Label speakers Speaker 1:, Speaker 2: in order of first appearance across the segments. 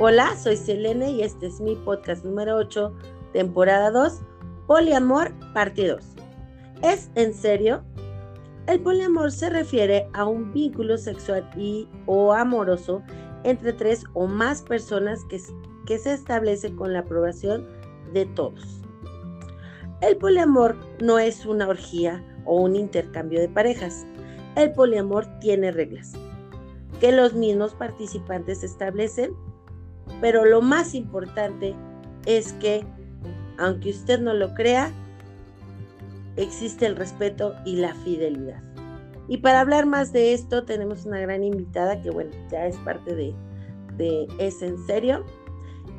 Speaker 1: Hola, soy Selene y este es mi podcast número 8, temporada 2, Poliamor, parte 2. ¿Es en serio? El poliamor se refiere a un vínculo sexual y o amoroso entre tres o más personas que, que se establece con la aprobación de todos. El poliamor no es una orgía o un intercambio de parejas. El poliamor tiene reglas que los mismos participantes establecen pero lo más importante es que, aunque usted no lo crea, existe el respeto y la fidelidad. Y para hablar más de esto tenemos una gran invitada que bueno, ya es parte de, Es en serio.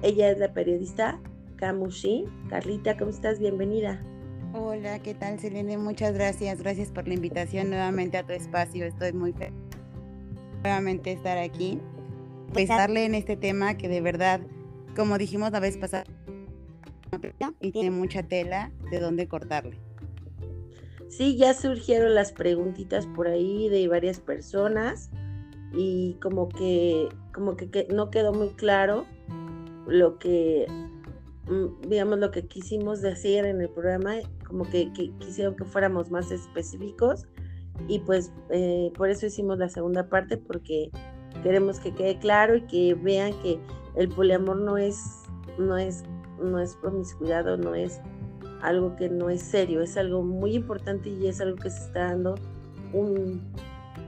Speaker 1: Ella es la periodista Kamushi. Carlita, ¿cómo estás? Bienvenida.
Speaker 2: Hola, ¿qué tal Selene? Muchas gracias. Gracias por la invitación nuevamente a tu espacio. Estoy muy feliz nuevamente estar aquí pensarle en este tema que de verdad, como dijimos la vez pasada, y tiene mucha tela de dónde cortarle.
Speaker 1: Sí, ya surgieron las preguntitas por ahí de varias personas y como que como que, no quedó muy claro lo que mm, digamos lo que quisimos decir en el programa como que, quisieron que fuéramos más específicos y pues eh, por eso hicimos la segunda parte porque Queremos que quede claro y que vean que el poliamor no es, no es, no es promiscuidad no es algo que no es serio, es algo muy importante y es algo que se está dando un,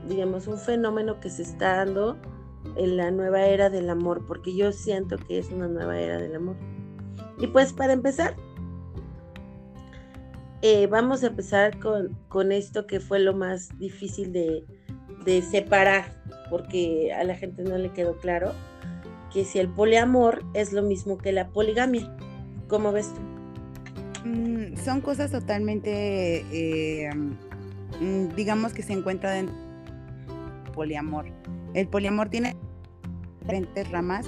Speaker 1: digamos, un fenómeno que se está dando en la nueva era del amor, porque yo siento que es una nueva era del amor. Y pues para empezar, eh, vamos a empezar con, con, esto que fue lo más difícil de, de separar porque a la gente no le quedó claro que si el poliamor es lo mismo que la poligamia. ¿Cómo ves tú?
Speaker 2: Mm, son cosas totalmente, eh, mm, digamos que se encuentra del poliamor. El poliamor tiene diferentes ramas,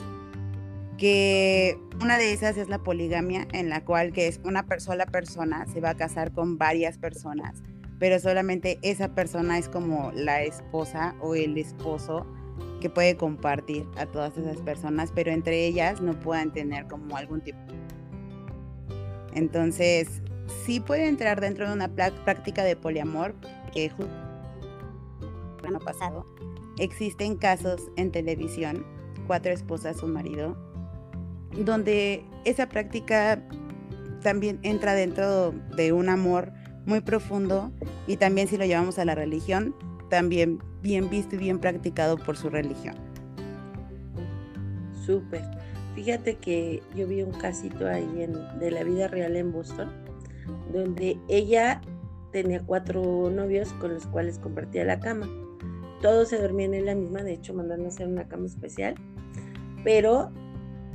Speaker 2: que una de esas es la poligamia, en la cual que es una sola persona se va a casar con varias personas pero solamente esa persona es como la esposa o el esposo que puede compartir a todas esas personas, pero entre ellas no puedan tener como algún tipo. Entonces, sí puede entrar dentro de una práctica de poliamor, que justo el año pasado existen casos en televisión, cuatro esposas, un marido, donde esa práctica también entra dentro de un amor muy profundo y también si lo llevamos a la religión, también bien visto y bien practicado por su religión.
Speaker 1: Súper. Fíjate que yo vi un casito ahí en, de la vida real en Boston, donde ella tenía cuatro novios con los cuales compartía la cama. Todos se dormían en la misma, de hecho mandaron a hacer una cama especial, pero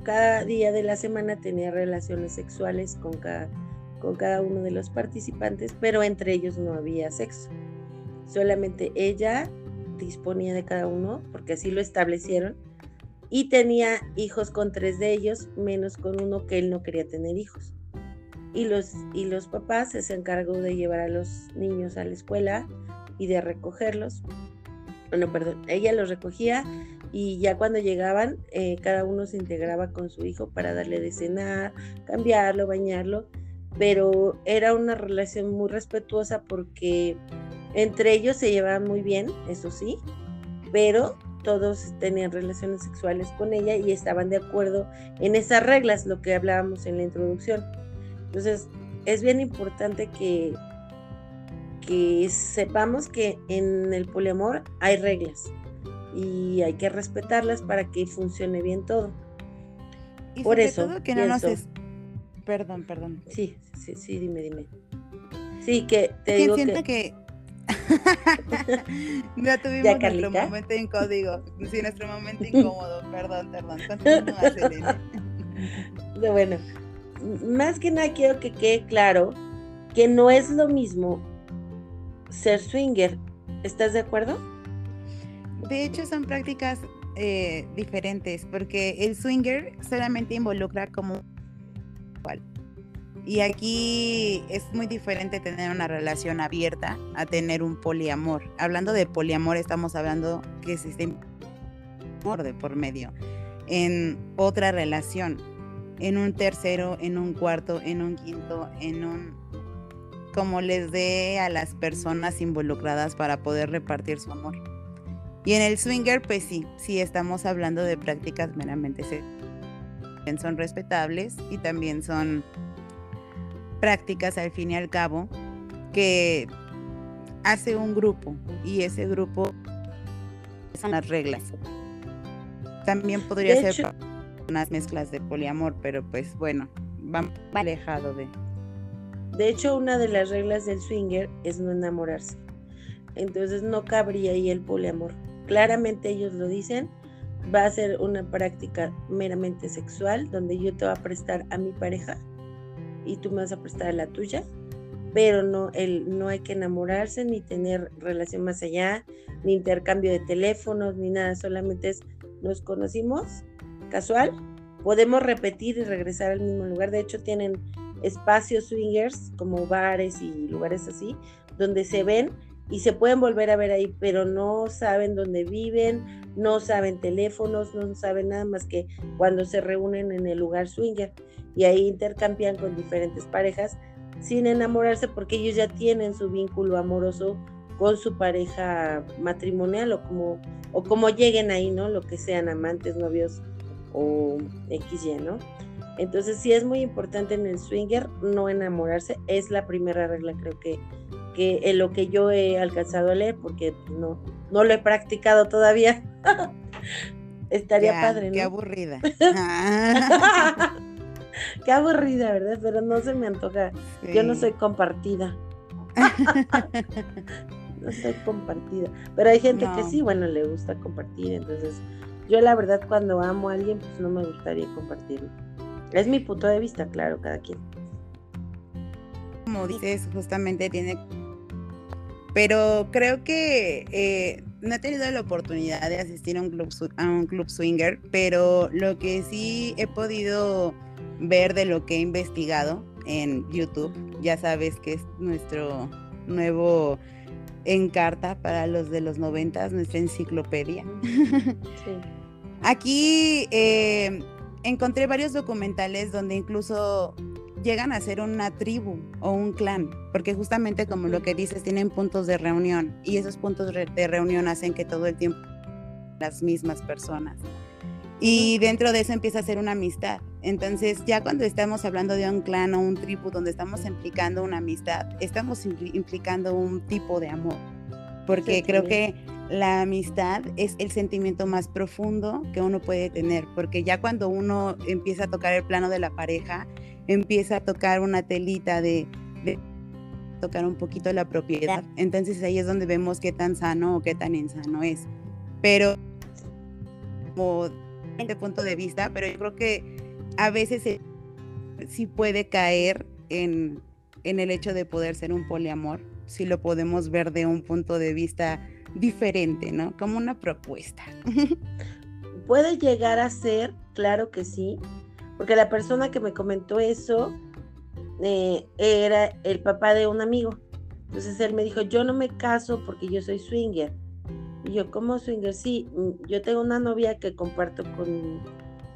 Speaker 1: cada día de la semana tenía relaciones sexuales con cada con cada uno de los participantes, pero entre ellos no había sexo. Solamente ella disponía de cada uno, porque así lo establecieron, y tenía hijos con tres de ellos, menos con uno que él no quería tener hijos. Y los, y los papás se encargó de llevar a los niños a la escuela y de recogerlos. Bueno, perdón, ella los recogía y ya cuando llegaban, eh, cada uno se integraba con su hijo para darle de cenar, cambiarlo, bañarlo pero era una relación muy respetuosa porque entre ellos se llevaban muy bien, eso sí, pero todos tenían relaciones sexuales con ella y estaban de acuerdo en esas reglas, lo que hablábamos en la introducción. Entonces, es bien importante que, que sepamos que en el poliamor hay reglas y hay que respetarlas para que funcione bien todo.
Speaker 2: Por eso, que no nos Perdón, perdón.
Speaker 1: Sí, sí, sí, dime, dime. Sí, que te digo
Speaker 2: siento que... ya tuvimos nuestro momento incómodo. Sí, nuestro momento incómodo. Perdón, perdón. Continúa,
Speaker 1: bueno, más que nada quiero que quede claro que no es lo mismo ser swinger. ¿Estás de acuerdo?
Speaker 2: De hecho, son prácticas eh, diferentes porque el swinger solamente involucra como y aquí es muy diferente tener una relación abierta a tener un poliamor. Hablando de poliamor, estamos hablando que existe amor de por medio. en otra relación, en un tercero, en un cuarto, en un quinto, en un como les dé a las personas involucradas para poder repartir su amor. Y en el swinger, pues sí, sí estamos hablando de prácticas meramente son respetables y también son prácticas al fin y al cabo que hace un grupo y ese grupo son las reglas. También podría ser unas mezclas de poliamor, pero pues bueno, va alejado de.
Speaker 1: De hecho, una de las reglas del swinger es no enamorarse. Entonces no cabría ahí el poliamor. Claramente ellos lo dicen, va a ser una práctica meramente sexual, donde yo te voy a prestar a mi pareja y tú me vas a prestar la tuya, pero no, el, no hay que enamorarse ni tener relación más allá, ni intercambio de teléfonos, ni nada, solamente es nos conocimos casual, podemos repetir y regresar al mismo lugar, de hecho tienen espacios swingers como bares y lugares así, donde se ven y se pueden volver a ver ahí, pero no saben dónde viven, no saben teléfonos, no saben nada más que cuando se reúnen en el lugar swinger y ahí intercambian con diferentes parejas sin enamorarse porque ellos ya tienen su vínculo amoroso con su pareja matrimonial o como o como lleguen ahí, ¿no? Lo que sean amantes, novios o XY, ¿no? Entonces sí es muy importante en el swinger no enamorarse, es la primera regla creo que que en lo que yo he alcanzado a leer, porque no, no lo he practicado todavía. Estaría padre, ¿no?
Speaker 2: Qué aburrida.
Speaker 1: qué aburrida, ¿verdad? Pero no se me antoja. Yo no soy compartida. no soy compartida. Pero hay gente que sí, bueno, le gusta compartir. Entonces, yo la verdad cuando amo a alguien, pues no me gustaría compartirlo. Es mi punto de vista, claro, cada quien.
Speaker 2: Como dices, justamente tiene pero creo que eh, no he tenido la oportunidad de asistir a un, club, a un club swinger, pero lo que sí he podido ver de lo que he investigado en YouTube, ya sabes que es nuestro nuevo encarta para los de los noventas, nuestra enciclopedia. Aquí eh, encontré varios documentales donde incluso llegan a ser una tribu o un clan, porque justamente como lo que dices, tienen puntos de reunión y esos puntos de reunión hacen que todo el tiempo las mismas personas. Y dentro de eso empieza a ser una amistad. Entonces, ya cuando estamos hablando de un clan o un tribu donde estamos implicando una amistad, estamos implicando un tipo de amor. Porque creo que la amistad es el sentimiento más profundo que uno puede tener, porque ya cuando uno empieza a tocar el plano de la pareja, empieza a tocar una telita de, tocar un poquito la propiedad. Entonces ahí es donde vemos qué tan sano o qué tan insano es. Pero como de punto de vista, pero yo creo que a veces sí puede caer en, en el hecho de poder ser un poliamor, si lo podemos ver de un punto de vista diferente, ¿no? Como una propuesta.
Speaker 1: Puede llegar a ser, claro que sí, porque la persona que me comentó eso eh, era el papá de un amigo. Entonces él me dijo, yo no me caso porque yo soy swinger. Y yo, ¿cómo swinger? Sí, yo tengo una novia que comparto con,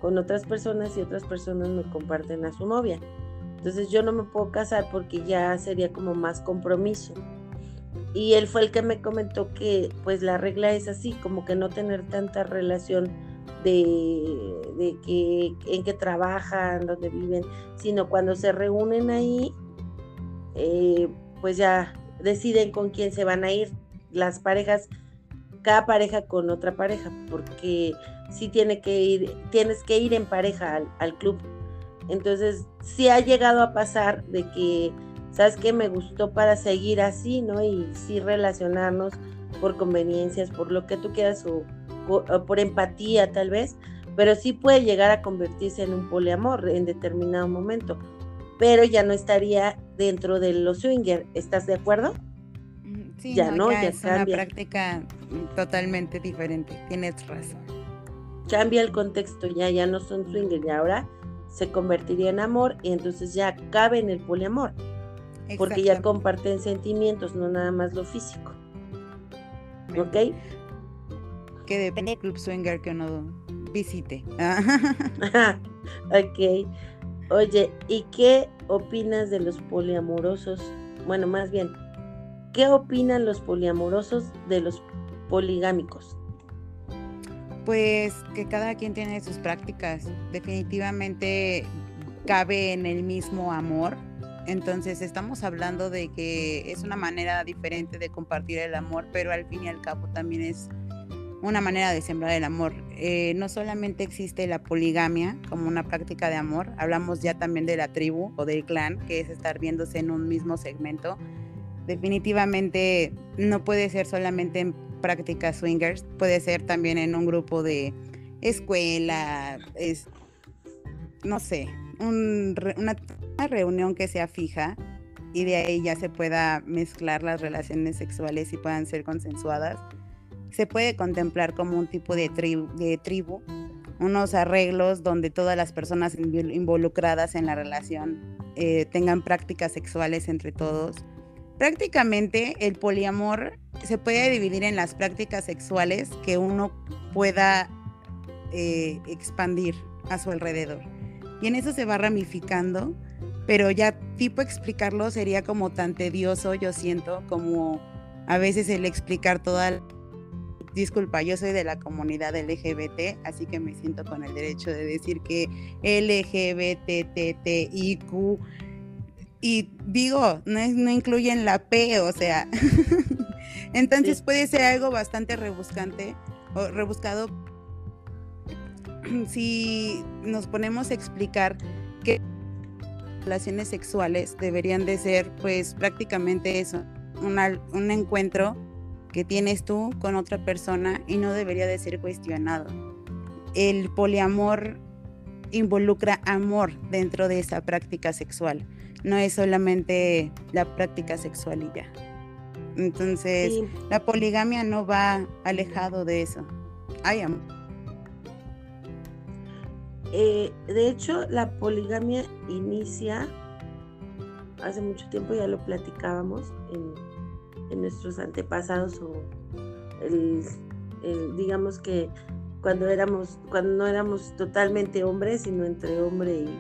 Speaker 1: con otras personas y otras personas me comparten a su novia. Entonces yo no me puedo casar porque ya sería como más compromiso. Y él fue el que me comentó que pues la regla es así, como que no tener tanta relación de, que, en qué trabajan, dónde viven, sino cuando se reúnen ahí, eh, pues ya deciden con quién se van a ir las parejas, cada pareja con otra pareja, porque sí tiene que ir, tienes que ir en pareja al, al club. Entonces, sí ha llegado a pasar de que, ¿sabes qué? Me gustó para seguir así, ¿no? Y sí relacionarnos por conveniencias, por lo que tú quieras o por, empatía tal vez, pero sí puede llegar a convertirse en un poliamor en determinado momento, pero ya no estaría dentro de los swinger, ¿estás de acuerdo?
Speaker 2: Sí, ya no, ya, es una práctica totalmente diferente, tienes razón.
Speaker 1: Cambia el contexto, ya, ya no son swinger, y ahora se convertiría en amor y entonces ya cabe en el poliamor, porque ya comparten sentimientos, no nada más lo físico. ¿Ok?
Speaker 2: que depende del club swinger que uno visite.
Speaker 1: ok. Oye, ¿y qué opinas de los poliamorosos? Bueno, más bien, ¿qué opinan los poliamorosos de los poligámicos?
Speaker 2: Pues que cada quien tiene sus prácticas. Definitivamente cabe en el mismo amor. Entonces estamos hablando de que es una manera diferente de compartir el amor, pero al fin y al cabo también es una manera de sembrar el amor. Eh, no solamente existe la poligamia como una práctica de amor, hablamos ya también de la tribu o del clan, que es estar viéndose en un mismo segmento. Definitivamente no puede ser solamente en prácticas swingers, puede ser también en un grupo de escuela, es, no sé, una, una reunión que sea fija y de ahí ya se pueda mezclar las relaciones sexuales y puedan ser consensuadas se puede contemplar como un tipo de, tribu, unos arreglos donde todas las personas involucradas en la relación eh, tengan prácticas sexuales entre todos. Prácticamente el poliamor se puede dividir en las prácticas sexuales que uno pueda eh, expandir a su alrededor. Y en eso se va ramificando, pero ya tipo explicarlo sería como tan tedioso, yo siento, como a veces el explicar toda disculpa, yo soy de la comunidad LGBT, así que me siento con el derecho de decir que LGBTTIQ y digo, no, no incluyen la P, o sea, entonces puede ser algo bastante rebuscante o rebuscado si nos ponemos a explicar que relaciones sexuales deberían de ser pues prácticamente eso, un encuentro que tienes tú con otra persona y no debería de ser cuestionado. El poliamor involucra amor dentro de esa práctica sexual, no es solamente la práctica sexual y ya. Entonces, la poligamia no va alejado de eso. Hay amor.
Speaker 1: Eh, de hecho, la poligamia inicia hace mucho tiempo, ya lo platicábamos en nuestros antepasados o el, digamos que cuando éramos, cuando no éramos totalmente hombres, sino entre hombre y,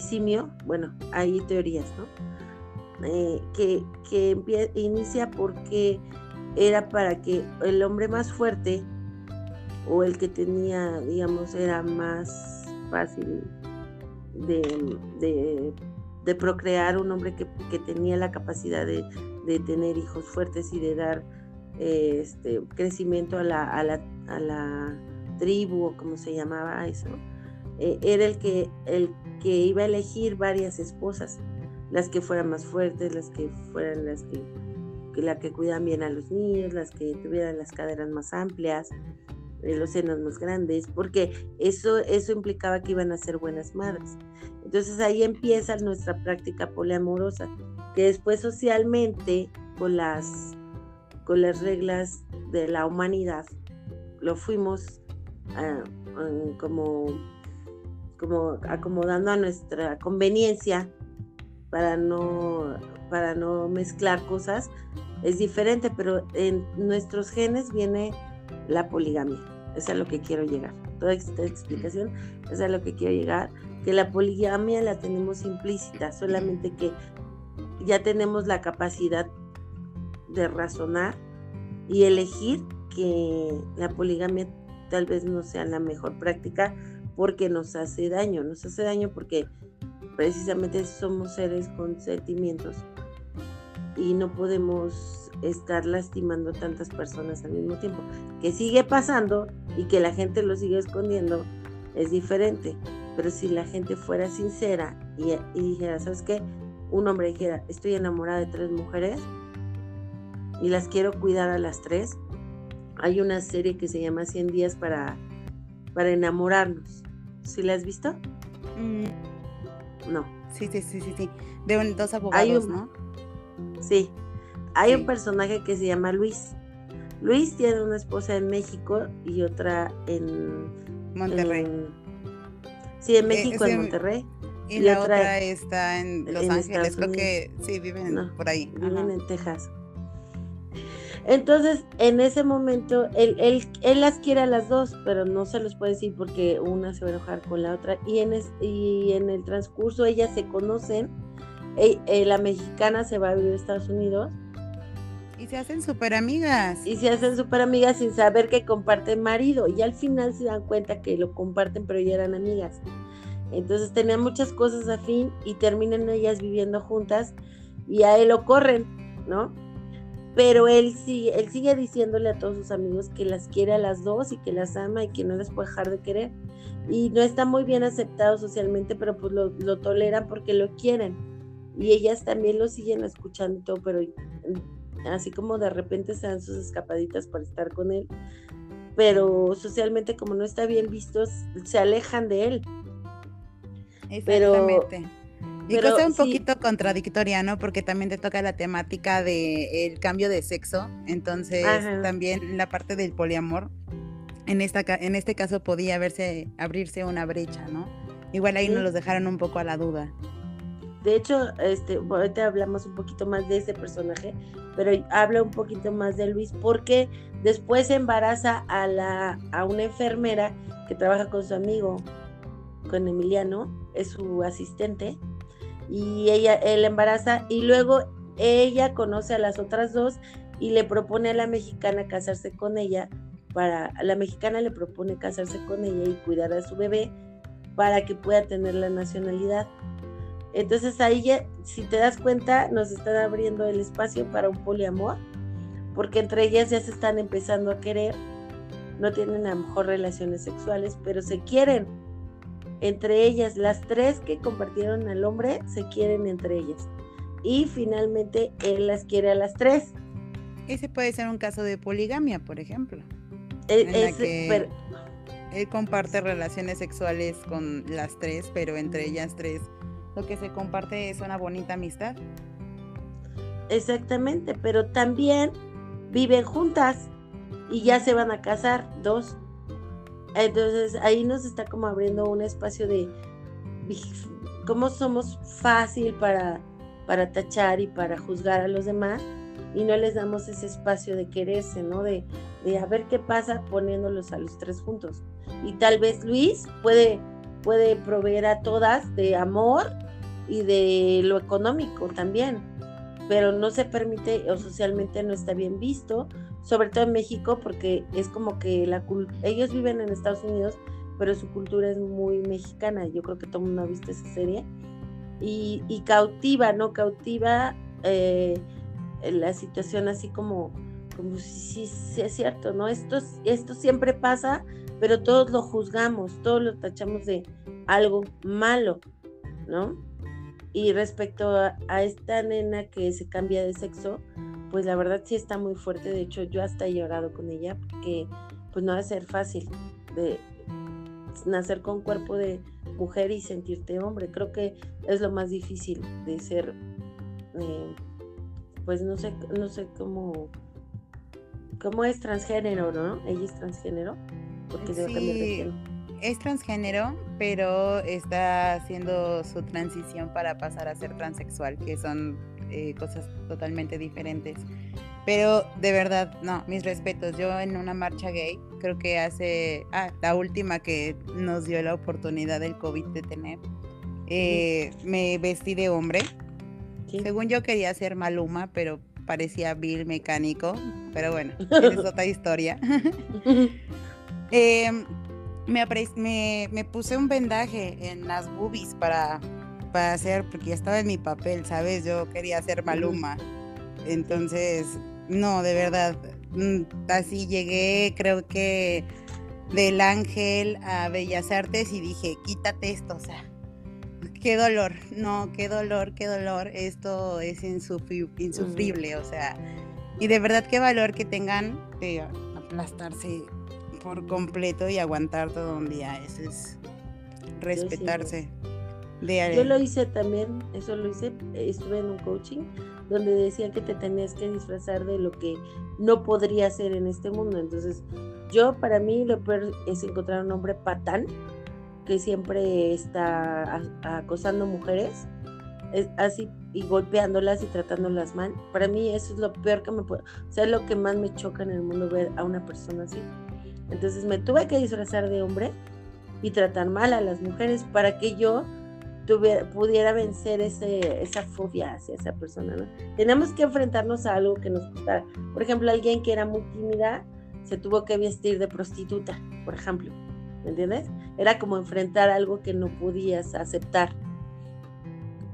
Speaker 1: simio, bueno, hay teorías, ¿no? Eh, que, que inicia porque era para que el hombre más fuerte o el que tenía, digamos, era más fácil de, de, procrear, un hombre que, que tenía la capacidad de, de tener hijos fuertes y de dar eh, este, crecimiento a la, a, la, a la, tribu o como se llamaba eso, eh, era el que, el que iba a elegir varias esposas, las que fueran más fuertes, las que fueran las que, que la que cuidan bien a los niños, las que tuvieran las caderas más amplias, eh, los senos más grandes, porque eso, eso implicaba que iban a ser buenas madres. Entonces ahí empieza nuestra práctica poliamorosa que después socialmente con las, con las reglas de la humanidad lo fuimos ah, como, como acomodando a nuestra conveniencia para no, para no mezclar cosas. Es diferente, pero en nuestros genes viene la poligamia. es a lo que quiero llegar. Toda esta explicación es a lo que quiero llegar. Que la poligamia la tenemos implícita, solamente que ya tenemos la capacidad de razonar y elegir que la poligamia tal vez no sea la mejor práctica porque nos hace daño, nos hace daño porque precisamente somos seres con sentimientos y no podemos estar lastimando tantas personas al mismo tiempo. Que sigue pasando y que la gente lo sigue escondiendo es diferente, pero si la gente fuera sincera y, y dijera, ¿sabes qué? un hombre dijera, estoy enamorada de tres mujeres y las quiero cuidar a las tres, hay una serie que se llama 100 días para, para enamorarnos. ¿Sí la has visto?
Speaker 2: Mm.
Speaker 1: No.
Speaker 2: Sí, sí, sí, sí, sí. De dos abogados, ¿no?
Speaker 1: Sí. Hay un personaje que se llama Luis. Luis tiene una esposa en México y otra en
Speaker 2: Monterrey.
Speaker 1: sí, en eh, México, en Monterrey.
Speaker 2: Y, la otra, está en Los Ángeles, creo que sí, viven por ahí.
Speaker 1: Viven en Texas. Entonces, en ese momento, él, él, las quiere a las dos, pero no se los puede decir porque una se va a enojar con la otra. Y en, y en el transcurso ellas se conocen. E, eh, la mexicana se va a vivir a Estados Unidos.
Speaker 2: Y se hacen súper amigas.
Speaker 1: Y se hacen súper amigas sin saber que comparten marido. Y al final se dan cuenta que lo comparten, pero ya eran amigas. Entonces tenían muchas cosas afín y terminan ellas viviendo juntas y a él lo corren, ¿no? Pero él sigue, él sigue diciéndole a todos sus amigos que las quiere a las dos y que las ama y que no les puede dejar de querer. Y no está muy bien aceptado socialmente, pero pues lo, lo toleran porque lo quieren. Y ellas también lo siguen escuchando pero así como de repente se dan sus escapaditas para estar con él, pero socialmente como no está bien visto, se alejan de él.
Speaker 2: Exactamente. Y cosa un poquito contradictoria, ¿no? Porque también te toca la temática del cambio de sexo. Entonces, también la parte del poliamor. En, esta, en este caso podía verse, abrirse una brecha, ¿no? Igual ahí nos los dejaron un poco a la duda.
Speaker 1: De hecho, este, ahorita hablamos un poquito más de ese personaje, pero habla un poquito más de Luis porque después embaraza a, la, a una enfermera que trabaja con su amigo, con Emiliano, es su asistente, y ella, él embaraza y luego ella conoce a las otras dos y le propone a la mexicana casarse con ella para la mexicana le propone casarse con ella y cuidar a su bebé para que pueda tener la nacionalidad. Entonces ahí si te das cuenta, nos están abriendo el espacio para un poliamor, porque entre ellas ya se están empezando a querer, no tienen a lo mejor relaciones sexuales, pero se quieren entre ellas, las tres que compartieron al hombre se quieren entre ellas. Y finalmente él las quiere a las tres.
Speaker 2: Ese puede ser un caso de poligamia, por ejemplo. E, que él comparte relaciones sexuales con las tres, pero entre ellas tres lo que se comparte es una bonita amistad.
Speaker 1: Exactamente, pero también viven juntas y ya se van a casar dos. Entonces ahí nos está como abriendo un espacio de cómo somos fácil para, para tachar y para juzgar a los demás y no les damos ese espacio de quererse, ¿no? De, de a ver qué pasa poniéndolos a los tres juntos. Y tal vez Luis puede, puede proveer a todas de amor y de lo económico también, pero no se permite o socialmente no está bien visto sobre todo en México, porque es como que la ellos viven en Estados Unidos, pero su cultura es muy mexicana. Yo creo que todo el mundo ha visto esa serie. Y, cautiva, ¿no? Cautiva eh, la situación así como, como si, si, es cierto, ¿no? Esto, esto siempre pasa, pero todos lo juzgamos, todos lo tachamos de algo malo, ¿no? Y respecto a esta nena que se cambia de sexo, pues la verdad sí está muy fuerte. De hecho, yo hasta he llorado con ella porque pues no va a ser fácil de nacer con cuerpo de mujer y sentirte hombre. Creo que es lo más difícil de ser, eh, pues no sé, no sé cómo, cómo es transgénero, ¿no? Ella es transgénero porque
Speaker 2: sí, cambiar de Es transgénero, pero está haciendo su transición para pasar a ser transexual, que son eh, cosas totalmente diferentes. Pero de verdad, no, mis respetos. Yo en una marcha gay, creo que hace, ah, la última que nos dio la oportunidad del COVID de tener, eh, me vestí de hombre. Según yo quería ser Maluma, pero parecía Bill mecánico. Pero bueno, es otra historia. Em, me, me, me puse un vendaje en las boobies para para hacer, porque ya estaba en mi papel, ¿sabes? Yo quería ser Maluma. Entonces, no, de verdad, mm, así llegué, creo que del Ángel a Bellas Artes y dije, quítate esto, o sea, qué dolor, no, qué dolor, qué dolor, esto es insufrible, o sea, y de verdad qué valor que tengan de aplastarse por completo y aguantar todo un día, eso es respetarse.
Speaker 1: Yo lo hice también, eso lo hice, estuve en un coaching donde decían que te tenías que disfrazar de lo que no podría ser en este mundo. Entonces, yo para mí lo peor es encontrar un hombre patán que siempre está acosando mujeres así y golpeándolas y tratándolas mal. Para mí eso es lo peor que me puede, o sea, es lo que más me choca en el mundo ver a una persona así. Entonces me tuve que disfrazar de hombre y tratar mal a las mujeres para que yo tuviera, pudiera vencer ese, esa fobia hacia esa persona. Tenemos que enfrentarnos a algo que nos gustara. Por ejemplo, alguien que era muy tímida se tuvo que vestir de prostituta, por ejemplo. ¿Me entiendes? Era como enfrentar algo que no podías aceptar.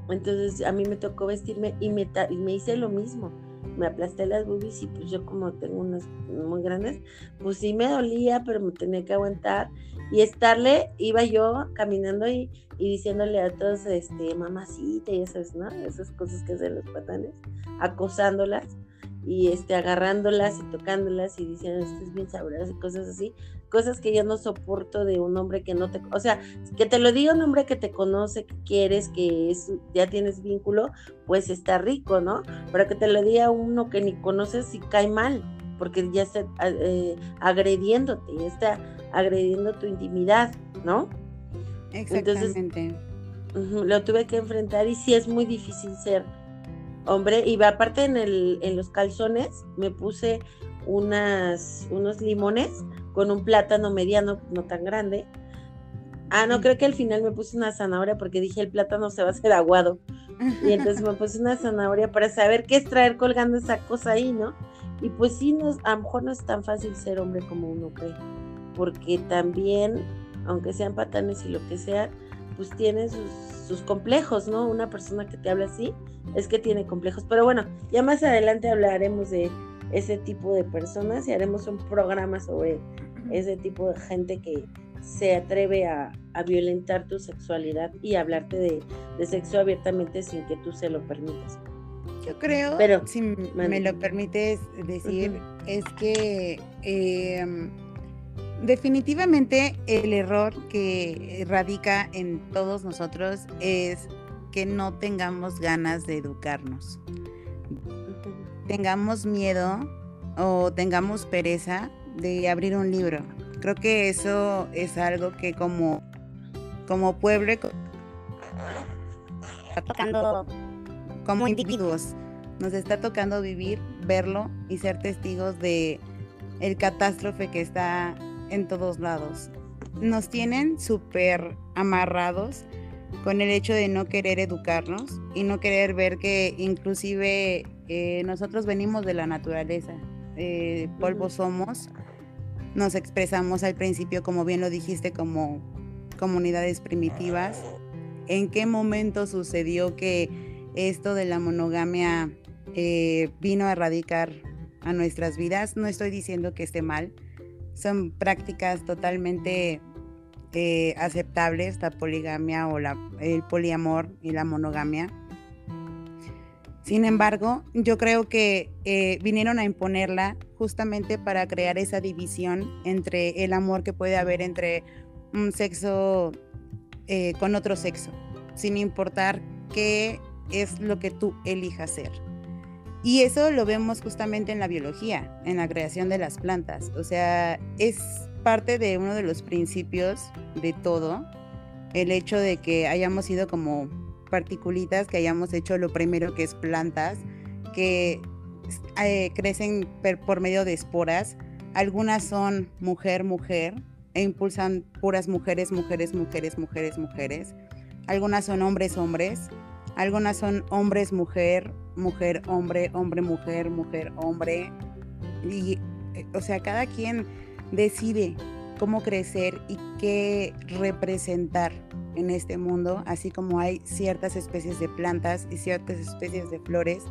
Speaker 1: Entonces a mí me tocó vestirme y me, y me hice lo mismo. Me aplasté las boobies y pues yo como tengo unas muy grandes, pues sí me dolía, pero me tenía que aguantar. Y estarle, iba yo caminando y, y diciéndole a todos, este, mamacita y esas, ¿no? Esas cosas que hacen los patanes, acosándolas y este, agarrándolas y tocándolas y diciendo, esto es bien sabroso y cosas así cosas que yo no soporto de un hombre que no te, o sea, que te lo diga un hombre que te conoce, que quieres, que es, ya tienes vínculo, pues está rico, ¿no? Pero que te lo diga uno que ni conoces y cae mal, porque ya está eh, agrediéndote, ya está agrediendo tu intimidad, ¿no?
Speaker 2: Exactamente.
Speaker 1: Entonces, lo tuve que enfrentar y sí es muy difícil ser hombre. Y aparte en, el, en los calzones me puse unas, unos limones con un plátano mediano, no tan grande. Ah, no, creo que al final me puse una zanahoria porque dije el plátano se va a hacer aguado. Y entonces me puse una zanahoria para saber qué es traer colgando esa cosa ahí, ¿no? Y pues sí, no, a lo mejor no es tan fácil ser hombre como uno cree. Porque también, aunque sean patanes y lo que sea, pues tiene sus, sus complejos, ¿no? Una persona que te habla así es que tiene complejos. Pero bueno, ya más adelante hablaremos de ese tipo de personas y haremos un programa sobre ese tipo de gente que se atreve a, violentar tu sexualidad y hablarte de, sexo abiertamente sin que tú se lo permitas.
Speaker 2: Yo creo, Pero, si me lo permites decir, es que em, definitivamente el error que radica en todos nosotros es que no tengamos ganas de educarnos tengamos miedo o tengamos pereza de abrir un libro. Creo que eso es algo que como, como pueblo está tocando como individuos, nos está tocando vivir, verlo y ser testigos de el catástrofe que está en todos lados. Nos tienen súper amarrados con el hecho de no querer educarnos y no querer ver que inclusive eh, nosotros venimos de la naturaleza, eh, polvo somos, nos expresamos al principio, como bien lo dijiste, como comunidades primitivas. ¿En qué momento sucedió que esto de la monogamia eh, vino a erradicar a nuestras vidas? No estoy diciendo que esté mal, son prácticas totalmente aceptables, la poligamia o la, el poliamor y la monogamia sin embargo, yo creo que eh, vinieron a imponerla justamente para crear esa división entre el amor que puede haber entre un sexo eh, con otro sexo, sin importar qué es lo que tú elijas ser. Y eso lo vemos justamente en la biología, en la creación de las plantas. O sea, es parte de uno de los principios de todo, el hecho de que hayamos sido como particulitas que hayamos hecho lo primero que es plantas que eh, crecen por medio de esporas. Algunas son mujer, mujer e impulsan puras mujeres, mujeres, mujeres, mujeres, mujeres. Algunas son hombres, hombres. Algunas son hombres, mujer, mujer, hombre, hombre, mujer, mujer, hombre. Y, eh, o sea, cada quien decide cómo crecer y qué representar en este mundo, así como hay ciertas especies de plantas y ciertas especies de flores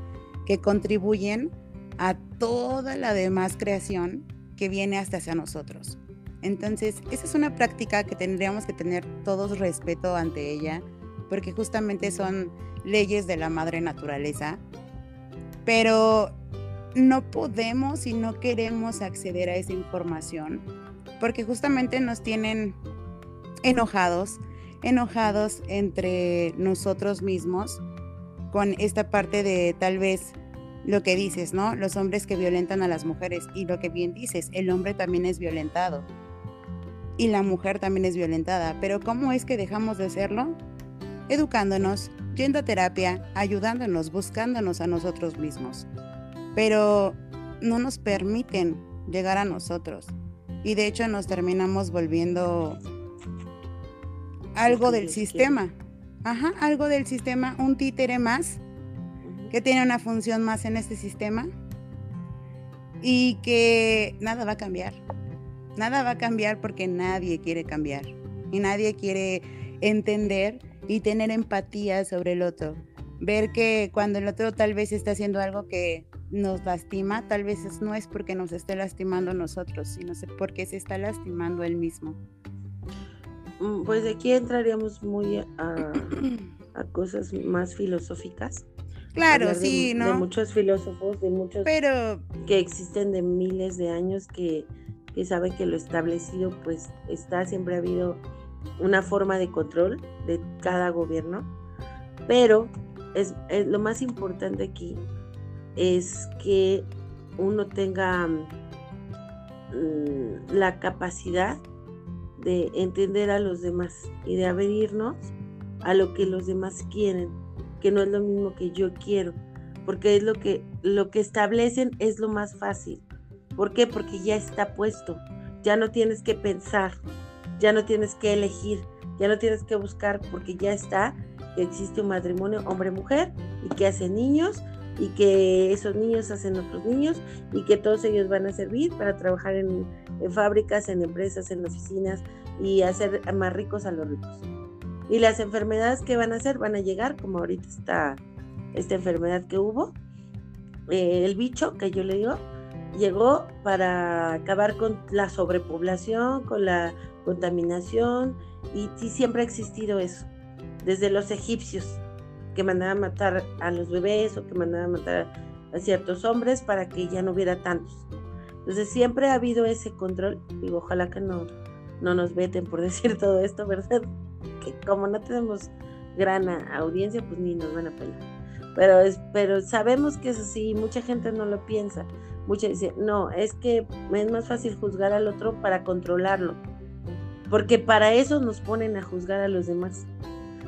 Speaker 2: que contribuyen a toda la demás creación que viene hasta hacia nosotros. Entonces, esa es una práctica que tendríamos que tener todos respeto ante ella, porque justamente son leyes de la madre naturaleza, pero no podemos y no queremos acceder a esa información, porque justamente nos tienen enojados, enojados entre nosotros mismos con esta parte de tal vez lo que dices, ¿no? Los hombres que violentan a las mujeres y lo que bien dices, el hombre también es violentado y la mujer también es violentada, pero ¿cómo es que dejamos de hacerlo? Educándonos, yendo a terapia, ayudándonos, buscándonos a nosotros mismos. Pero no nos permiten llegar a nosotros. Y de hecho nos terminamos volviendo algo del sistema. Ajá, algo del sistema, un títere más que tiene una función más en este sistema y que nada va a cambiar. Nada va a cambiar porque nadie quiere cambiar y nadie quiere entender y tener empatía sobre el otro. Ver que cuando el otro tal vez está haciendo algo que nos lastima, tal vez no es porque nos esté lastimando nosotros, sino porque se está lastimando él mismo.
Speaker 1: Mm, pues aquí entraríamos muy a, cosas más filosóficas.
Speaker 2: Claro, sí, ¿no?
Speaker 1: De muchos filósofos, de muchos
Speaker 2: Pero...
Speaker 1: que existen de miles de años que, que saben que lo establecido pues está, siempre ha habido una forma de control de cada gobierno, pero es, lo más importante aquí es que uno tenga mm, la capacidad de entender a los demás y de abrirnos a lo que los demás quieren, que no es lo mismo que yo quiero, porque es lo que lo que establecen es lo más fácil. ¿Por qué? Porque ya está puesto. Ya no tienes que pensar, ya no tienes que elegir, ya no tienes que buscar porque ya está que existe un matrimonio hombre-mujer y que hacen niños y que esos niños hacen otros niños y que todos ellos van a servir para trabajar en, fábricas, en empresas, en oficinas y hacer más ricos a los ricos. Y las enfermedades que van a hacer van a llegar, como ahorita está esta enfermedad que hubo, eh, el bicho que yo le digo, llegó para acabar con la sobrepoblación, con la contaminación, y, siempre ha existido eso, desde los egipcios, que mandaban matar a los bebés o que mandaban matar a ciertos hombres para que ya no hubiera tantos. Entonces siempre ha habido ese control, digo, ojalá que no, no nos veten por decir todo esto, ¿verdad? Que como no tenemos gran audiencia, pues ni nos van a pelar. Pero, es, pero sabemos que es así, mucha gente no lo piensa. Mucha dice, no, es que es más fácil juzgar al otro para controlarlo. Porque para eso nos ponen a juzgar a los demás.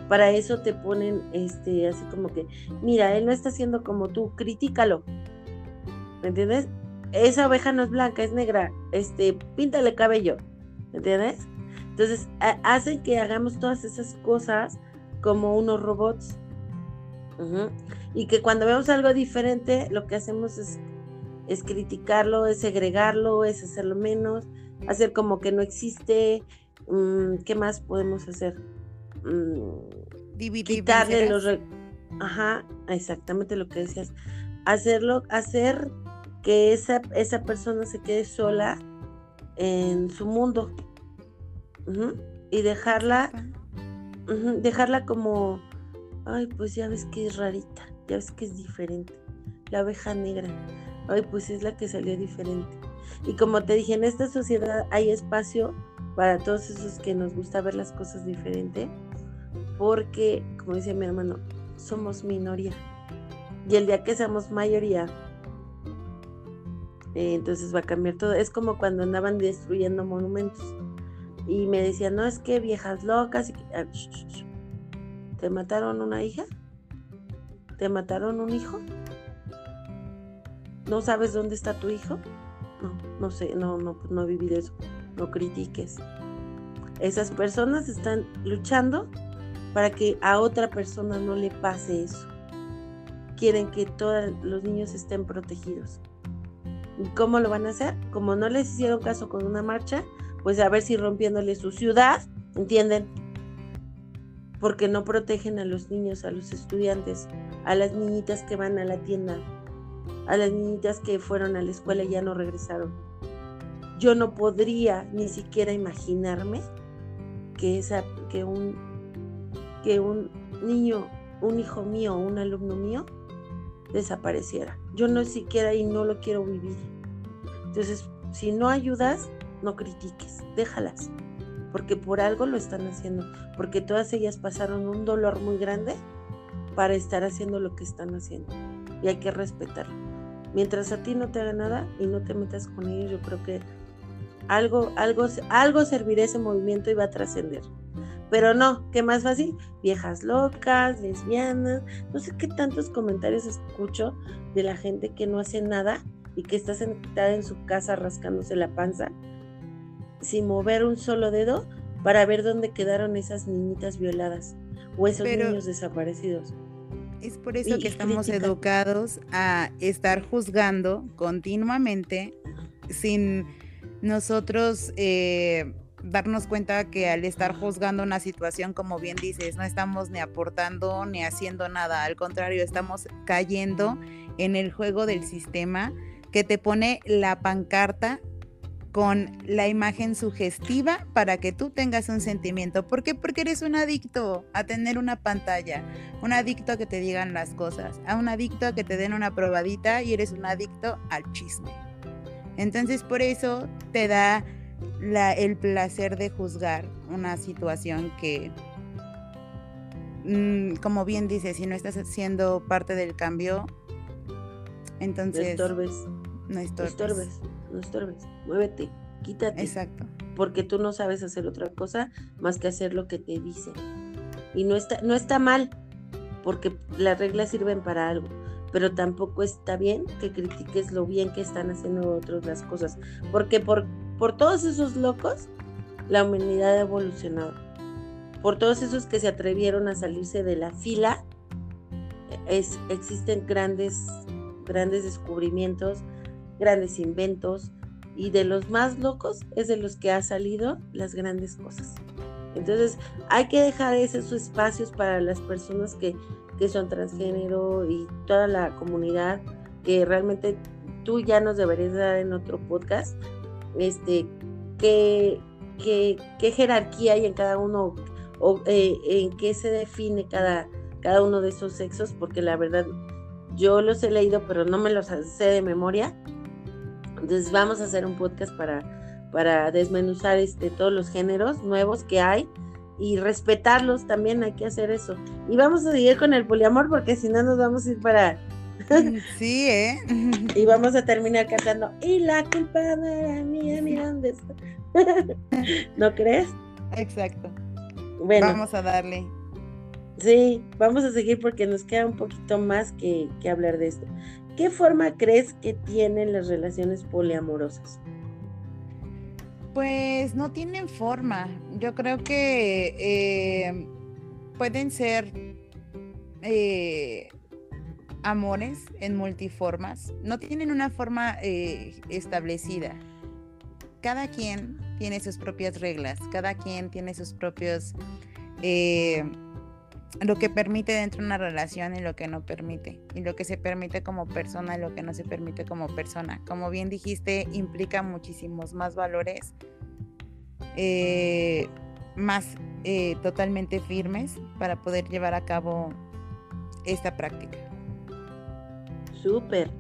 Speaker 1: Para eso te ponen este así como que, mira, él no está haciendo como tú, critícalo. ¿Me entiendes? Esa oveja no es blanca, es negra. Este, píntale cabello. ¿Me entiendes? Entonces, hacen que hagamos todas esas cosas como unos robots. Y que cuando vemos algo diferente, lo que hacemos es, es criticarlo, es segregarlo, es hacerlo menos, hacer como que no existe, Mm, ¿Qué más podemos hacer?
Speaker 2: Mm,
Speaker 1: quitarle los... Ajá, exactamente lo que decías. Hacerlo, hacer que esa, esa persona se quede sola en su mundo. Y dejarla, dejarla como, ay, pues ya ves que es rarita, ya ves que es diferente. La abeja negra, ay, pues es la que salió diferente. Y como te dije, en esta sociedad hay espacio para todos esos que nos gusta ver las cosas diferente, porque, como dice mi hermano, somos minoría. Y el día que seamos mayoría, eh, entonces va a cambiar todo. Es como cuando andaban destruyendo monumentos. Y me decían, no, es que viejas locas. Ah, ¿Te mataron una hija? ¿Te mataron un hijo? ¿No sabes dónde está tu hijo? No, no sé, no, no, no he vivido eso no critiques. Esas personas están luchando para que a otra persona no le pase eso. Quieren que todos los niños estén protegidos. ¿Y cómo lo van a hacer? Como no les hicieron caso con una marcha, pues a ver si rompiéndole su ciudad, ¿entienden? Porque no protegen a los niños, a los estudiantes, a las niñitas que van a la tienda, a las niñitas que fueron a la escuela y ya no regresaron yo no podría ni siquiera imaginarme que, esa, que, un, que un niño, un hijo mío, un alumno mío, desapareciera. Yo no siquiera y no lo quiero vivir. Entonces, si no ayudas, no critiques, déjalas, porque por algo lo están haciendo, porque todas ellas pasaron un dolor muy grande para estar haciendo lo que están haciendo y hay que respetarlo. Mientras a ti no te haga nada y no te metas con ellos, yo creo que algo, algo, algo servirá ese movimiento y va a trascender. Pero no, ¿qué más fácil? Viejas locas, lesbianas, no sé qué tantos comentarios escucho de la gente que no hace nada y que está sentada en su casa rascándose la panza sin mover un solo dedo para ver dónde quedaron esas niñitas violadas o esos niños desaparecidos.
Speaker 2: Es por eso que estamos educados a estar juzgando continuamente sin nosotros eh, darnos cuenta que al estar juzgando una situación, como bien dices, no estamos ni aportando ni haciendo nada, al contrario, estamos cayendo en el juego del sistema que te pone la pancarta con la imagen sugestiva para que tú tengas un sentimiento. ¿Por qué? Porque eres un adicto a tener una pantalla, un adicto a que te digan las cosas, a un adicto a que te den una probadita y eres un adicto al chisme. Entonces por eso te da el placer de juzgar una situación que, mm, como bien dices, si no estás siendo parte del cambio, entonces...
Speaker 1: No estorbes. No estorbes. No estorbes, Muévete, quítate.
Speaker 2: Exacto.
Speaker 1: Porque tú no sabes hacer otra cosa más que hacer lo que te dicen. Y no está, no está mal, porque las reglas sirven para algo pero tampoco está bien que critiques lo bien que están haciendo otros las cosas, porque por, por todos esos locos la humanidad ha evolucionado. Por todos esos que se atrevieron a salirse de la fila, es, existen grandes, grandes descubrimientos, grandes inventos, y de los más locos es de los que ha salido las grandes cosas. Entonces hay que dejar esos espacios para las personas que que son transgénero y toda la comunidad que realmente tú ya nos deberías dar en otro podcast, este, qué, qué, jerarquía hay en cada uno o eh, en qué se define cada, cada uno de esos sexos, porque la verdad yo los he leído, pero no me los sé de memoria. Entonces vamos a hacer un podcast para, para desmenuzar este, todos los géneros nuevos que hay y respetarlos también hay que hacer eso. Y vamos a seguir con el poliamor porque si no nos vamos a ir para...
Speaker 2: Mm, sí, ¿eh?
Speaker 1: y vamos a terminar cantando, y la culpa no era mía, mira dónde está. ¿No crees?
Speaker 2: Exacto. Bueno. Vamos a darle.
Speaker 1: Sí, vamos a seguir porque nos queda un poquito más que, que hablar de esto. ¿Qué forma crees que tienen las relaciones poliamorosas?
Speaker 2: Pues no tienen forma. Yo creo que eh, pueden ser eh, amores en multiformas. No tienen una forma eh, establecida. Cada quien tiene sus propias reglas, cada quien tiene sus propios lo que permite dentro de una relación y lo que no permite, y lo que se permite como persona y lo que no se permite como persona. Como bien dijiste, implica muchísimos más valores, eh, más eh, totalmente firmes para poder llevar a cabo esta práctica.
Speaker 1: Súper.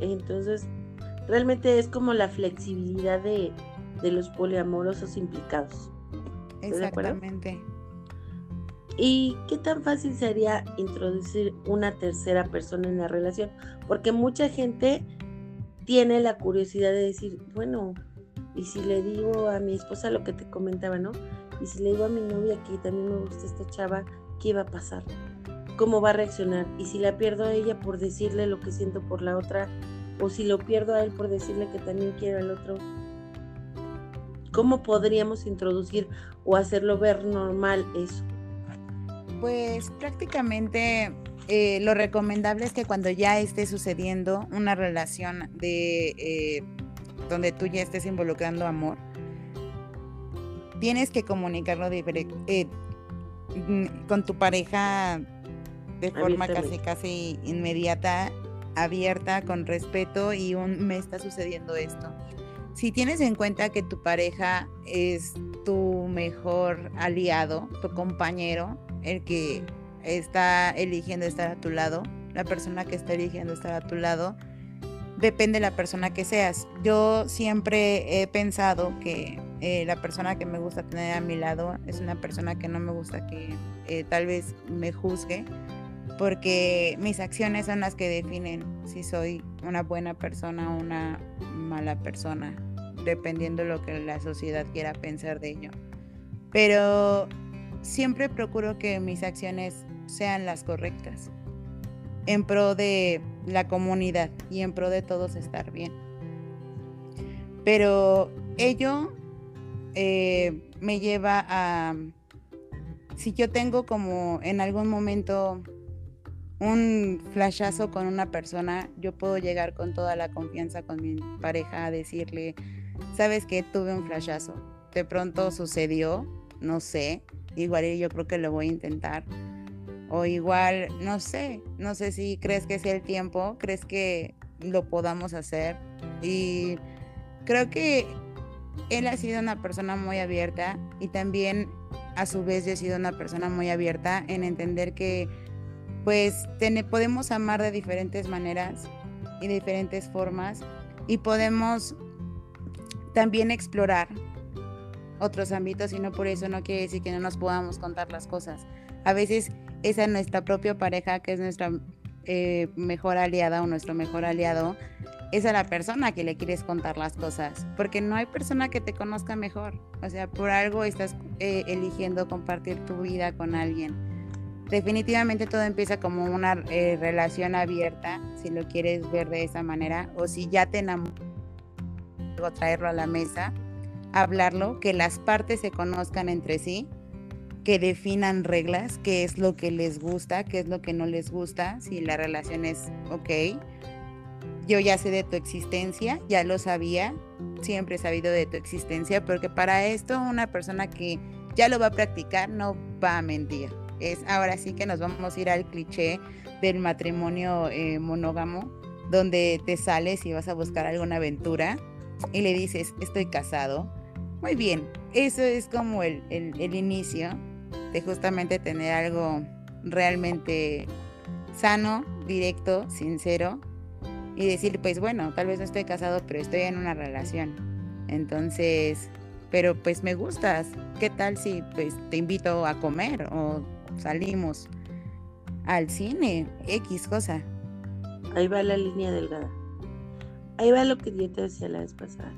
Speaker 1: Entonces, realmente es como la flexibilidad de, de los poliamorosos implicados.
Speaker 2: Exactamente.
Speaker 1: ¿Y qué tan fácil sería introducir una tercera persona en la relación? Porque mucha gente tiene la curiosidad de decir, bueno, y si le digo a mi esposa lo que te comentaba, ¿no? Y si le digo a mi novia que también me gusta esta chava, ¿qué va a pasar? ¿Cómo va a reaccionar? Y si la pierdo a ella por decirle lo que siento por la otra, o si lo pierdo a él por decirle que también quiero al otro, ¿cómo podríamos introducir o hacerlo ver normal eso?
Speaker 2: Pues prácticamente eh, lo recomendable es que cuando ya esté sucediendo una relación de eh, donde tú ya estés involucrando amor, tienes que comunicarlo eh, mm, con tu pareja de forma casi casi inmediata, abierta, con respeto y un me está sucediendo esto. Si tienes en cuenta que tu pareja es tu mejor aliado, tu compañero, el que está eligiendo estar a tu lado, la persona que está eligiendo estar a tu lado, depende de la persona que seas. Yo siempre he pensado que eh, la persona que me gusta tener a mi lado es una persona que no me gusta que eh, tal vez me juzgue, porque mis acciones son las que definen si soy una buena persona o una mala persona, dependiendo de lo que la sociedad quiera pensar de ello. Pero siempre procuro que mis acciones sean las correctas, en pro de la comunidad y en pro de todos estar bien. Pero ello eh, me lleva a, si yo tengo como en algún momento un flashazo con una persona, yo puedo llegar con toda la confianza con mi pareja a decirle, sabes que tuve un flashazo, de pronto sucedió, no sé, igual yo creo que lo voy a intentar. O igual, no sé, no sé si crees que sea el tiempo, crees que lo podamos hacer. Y creo que él ha sido una persona muy abierta y también a su vez yo he sido una persona muy abierta en entender que pues podemos amar de diferentes maneras y diferentes formas y podemos también explorar otros ámbitos y no por eso no quiere decir que no nos podamos contar las cosas. A veces esa nuestra propia pareja, que es nuestra eh, mejor aliada o nuestro mejor aliado, es a la persona que le quieres contar las cosas, porque no hay persona que te conozca mejor. O sea, por algo estás eh, eligiendo compartir tu vida con alguien. Definitivamente todo empieza como una eh, relación abierta, si lo quieres ver de esa manera, o si ya te enamoras, traerlo a la mesa hablarlo, que las partes se conozcan entre sí, que definan reglas, qué es lo que les gusta, qué es lo que no les gusta, si la relación es ok. Yo ya sé de tu existencia, ya lo sabía, siempre he sabido de tu existencia, porque para esto una persona que ya lo va a practicar no va a mentir. Es ahora sí que nos vamos a ir al cliché del matrimonio eh, monógamo, donde te sales y vas a buscar alguna aventura y le dices, estoy casado, muy bien, eso es como el, inicio de justamente tener algo realmente sano, directo, sincero y decir, pues bueno, tal vez no estoy casado, pero estoy en una relación. Entonces, pero pues me gustas. ¿Qué tal si pues te invito a comer salimos al cine, X cosa?
Speaker 1: Ahí va la línea delgada. Ahí va lo que yo te decía la vez pasada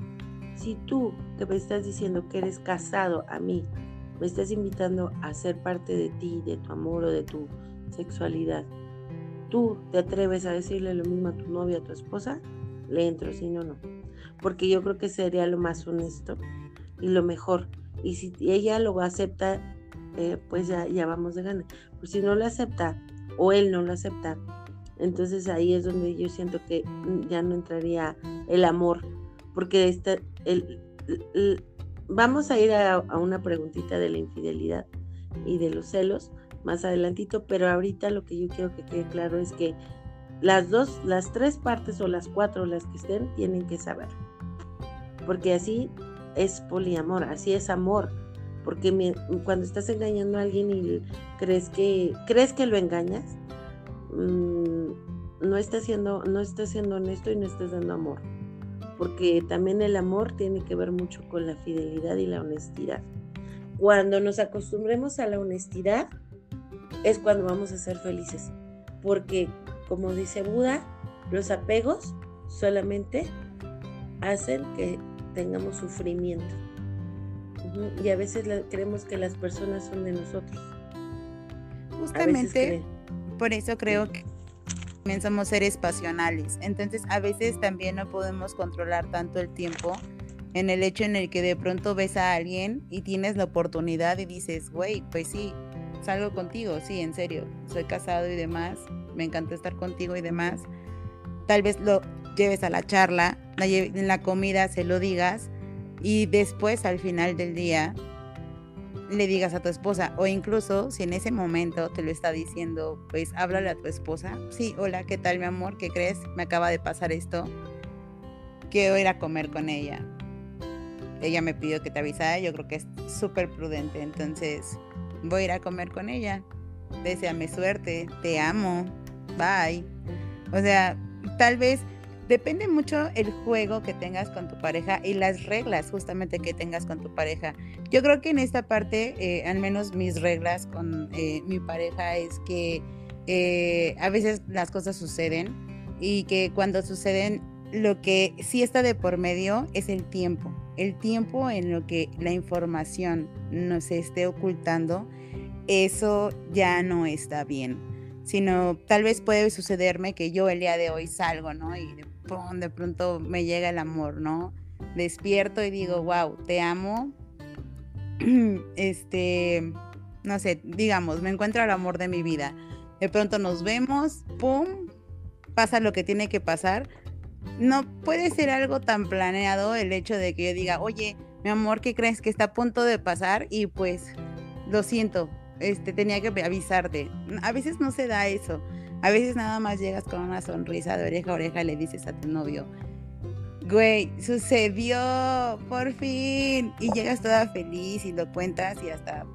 Speaker 1: si tú que me estás diciendo que eres casado a mí, me estás invitando a ser parte de ti, de tu amor o de tu sexualidad, tú te atreves a decirle lo mismo a tu novia, a tu esposa, le entro, si no, no. Porque yo creo que sería lo más honesto y lo mejor. Y si ella lo acepta, eh, pues ya, vamos de gana. Pues si no lo acepta o él no lo acepta, entonces ahí es donde yo siento que ya no entraría el amor porque este, el, vamos a ir a, una preguntita de la infidelidad y de los celos más adelantito, pero ahorita lo que yo quiero que quede claro es que las dos, las tres partes o las cuatro, las que estén, tienen que saber. Porque así es poliamor, así es amor. Porque cuando estás engañando a alguien y crees que, crees que lo engañas, mm, no estás siendo, no estás siendo honesto y no estás dando amor porque también el amor tiene que ver mucho con la fidelidad y la honestidad. Cuando nos acostumbremos a la honestidad, es cuando vamos a ser felices, porque como dice Buda, los apegos solamente hacen que tengamos sufrimiento. Y a veces creemos que las personas son de nosotros.
Speaker 2: Justamente por eso creo que también somos seres pasionales. Entonces a veces también no podemos controlar tanto el tiempo en el hecho en el que de pronto ves a alguien y tienes la oportunidad y dices, güey, pues sí, salgo contigo, sí, en serio, soy casado y demás, me encanta estar contigo y demás. Tal vez lo lleves a la charla, en la comida se lo digas y después al final del día le digas a tu esposa o incluso si en ese momento te lo está diciendo, pues háblale a tu esposa. Sí, hola, ¿qué tal mi amor? ¿Qué crees? Me acaba de pasar esto. Quiero ir a comer con ella. Ella me pidió que te avisara, yo creo que es súper prudente, entonces voy a ir a comer con ella. Deseame suerte, te amo, bye. O sea, tal vez depende mucho el juego que tengas con tu pareja y las reglas justamente que tengas con tu pareja. Yo creo que en esta parte, eh, al menos mis reglas con eh, mi pareja es que eh, a veces las cosas suceden y que cuando suceden lo que sí está de por medio es el tiempo. El tiempo en lo que la información nos esté ocultando eso ya no está bien. Sino tal vez puede sucederme que yo el día de hoy salgo, ¿no? Y de, de pronto me llega el amor, ¿no? Despierto y digo, wow, te amo. Este, no sé, digamos, me encuentro el amor de mi vida. De pronto nos vemos, ¡pum! Pasa lo que tiene que pasar. No puede ser algo tan planeado el hecho de que yo diga, oye, mi amor, ¿qué crees que está a punto de pasar? Y pues, lo siento, este, tenía que avisarte. A veces no se da eso. A veces nada más llegas con una sonrisa de oreja a oreja y le dices a tu novio, güey, sucedió, por fin. Y llegas toda feliz y lo cuentas y hasta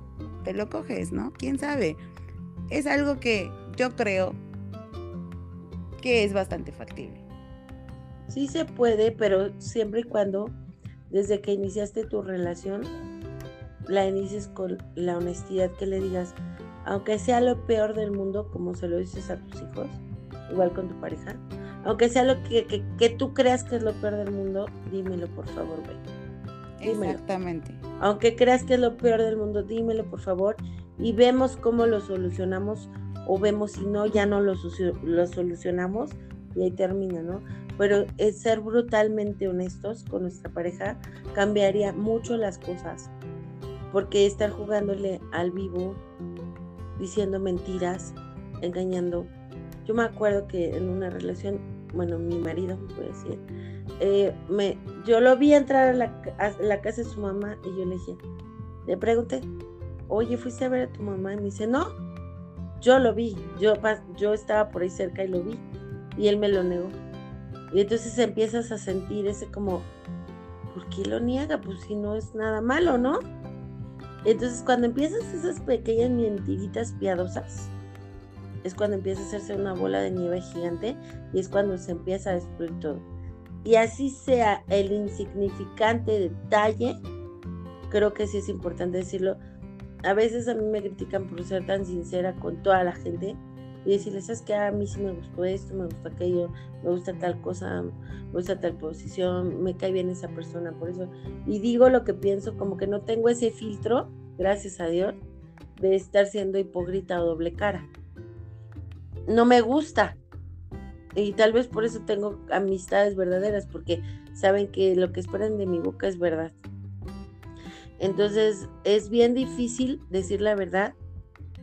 Speaker 2: te lo coges, ¿no? ¿Quién sabe? Es algo que yo creo que es bastante factible.
Speaker 1: Sí se puede, pero siempre y cuando, desde que iniciaste tu relación, la inicies con la honestidad que le digas, aunque sea lo peor del mundo, como se lo dices a tus hijos, igual con tu pareja, aunque sea lo que, que, tú creas que es lo peor del mundo, dímelo por favor, güey.
Speaker 2: Exactamente.
Speaker 1: Aunque creas que es lo peor del mundo, dímelo por favor y vemos cómo lo solucionamos o vemos si no, ya no lo, lo solucionamos y ahí termina, ¿no? Pero ser brutalmente honestos con nuestra pareja cambiaría mucho las cosas, porque estar jugándole al vivo, diciendo mentiras, engañando. Yo me acuerdo que en una relación, bueno, mi marido, puede decir, eh, me, yo lo vi entrar a la, a la casa de su mamá y yo le dije, le pregunté, oye, ¿fuiste a ver a tu mamá? Y me dice, no, yo lo vi, yo, yo estaba por ahí cerca y lo vi. Y él me lo negó. Y entonces empiezas a sentir ese como, ¿por qué lo niega? Pues si no es nada malo, ¿no? Entonces cuando empiezas esas pequeñas mentiritas piadosas, es cuando empieza a hacerse una bola de nieve gigante y es cuando se empieza a destruir todo. Y así sea el insignificante detalle, creo que sí es importante decirlo, a veces a mí me critican por ser tan sincera con toda la gente y decirles, es que a mí sí me gustó esto, me gusta aquello, me gusta tal cosa, me gusta tal posición, me cae bien esa persona, por eso. Y digo lo que pienso, como que no tengo ese filtro, gracias a Dios, de estar siendo hipócrita o doble cara. No me gusta. Y tal vez por eso tengo amistades verdaderas, porque saben que lo que esperan de mi boca es verdad. Entonces es bien difícil decir la verdad,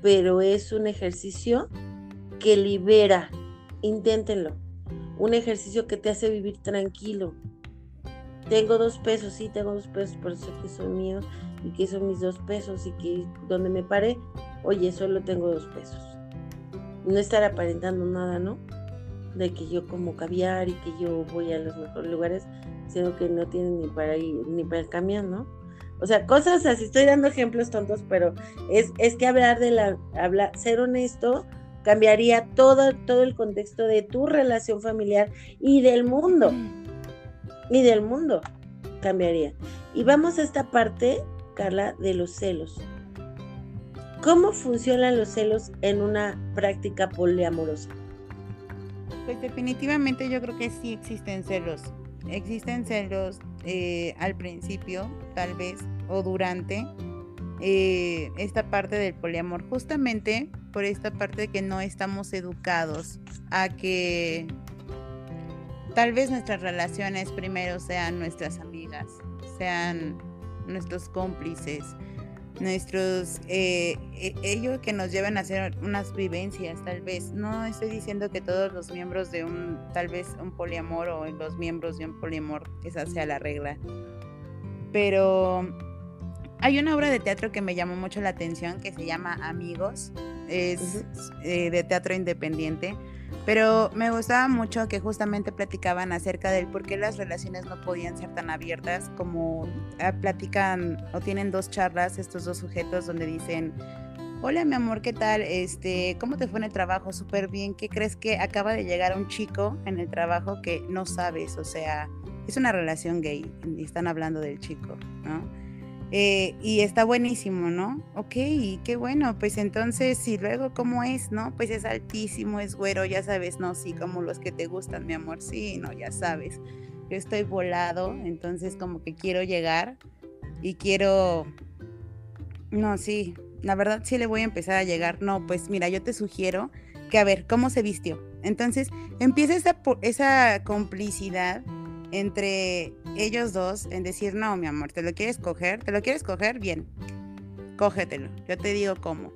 Speaker 1: pero es un ejercicio que libera. Inténtenlo. Un ejercicio que te hace vivir tranquilo. Tengo dos pesos, sí, tengo dos pesos, pero sé que son míos y que son mis dos pesos y que donde me pare, oye, solo tengo dos pesos. No estar aparentando nada, ¿no? De que yo como caviar y que yo voy a los mejores lugares, sino que no tienen ni para ir, ni para el camión, ¿no? O sea, cosas así, estoy dando ejemplos tontos, pero es, es que hablar de la, hablar, ser honesto cambiaría todo, todo el contexto de tu relación familiar y del mundo. Y del mundo cambiaría. Y vamos a esta parte, Carla, de los celos. ¿Cómo funcionan los celos en una práctica poliamorosa?
Speaker 2: Pues definitivamente yo creo que sí existen celos. Existen celos eh, al principio, tal vez, o durante eh, esta parte del poliamor, justamente por esta parte de que no estamos educados a que tal vez nuestras relaciones primero sean nuestras amigas, sean nuestros cómplices, nuestros eh, e, ellos que nos lleven a hacer unas vivencias tal vez. No estoy diciendo que todos los miembros de un tal vez un poliamor o los miembros de un poliamor esa sea la regla. Pero hay una obra de teatro que me llamó mucho la atención que se llama Amigos es eh, de teatro independiente pero me gustaba mucho que justamente platicaban acerca del por qué las relaciones no podían ser tan abiertas como ah, platican o tienen dos charlas estos dos sujetos donde dicen, hola mi amor, ¿qué tal? Este, ¿Cómo te fue en el trabajo? Súper bien. ¿Qué crees que acaba de llegar un chico en el trabajo que no sabes? O sea, es una relación gay y están hablando del chico, ¿no? Eh, y está buenísimo, ¿no? Ok, qué bueno, pues entonces, y luego, ¿cómo es, no? Pues es altísimo, es güero, ya sabes, no, sí, como los que te gustan, mi amor, sí, no, ya sabes. Yo estoy volado, entonces como que quiero llegar y quiero, no, sí, la verdad sí le voy a empezar a llegar. No, pues mira, yo te sugiero que a ver, ¿cómo se vistió? Entonces empieza esa, esa complicidad entre ellos dos en decir, no, mi amor, ¿te lo quieres coger? ¿Te lo quieres coger? Bien, cógetelo. Yo te digo cómo.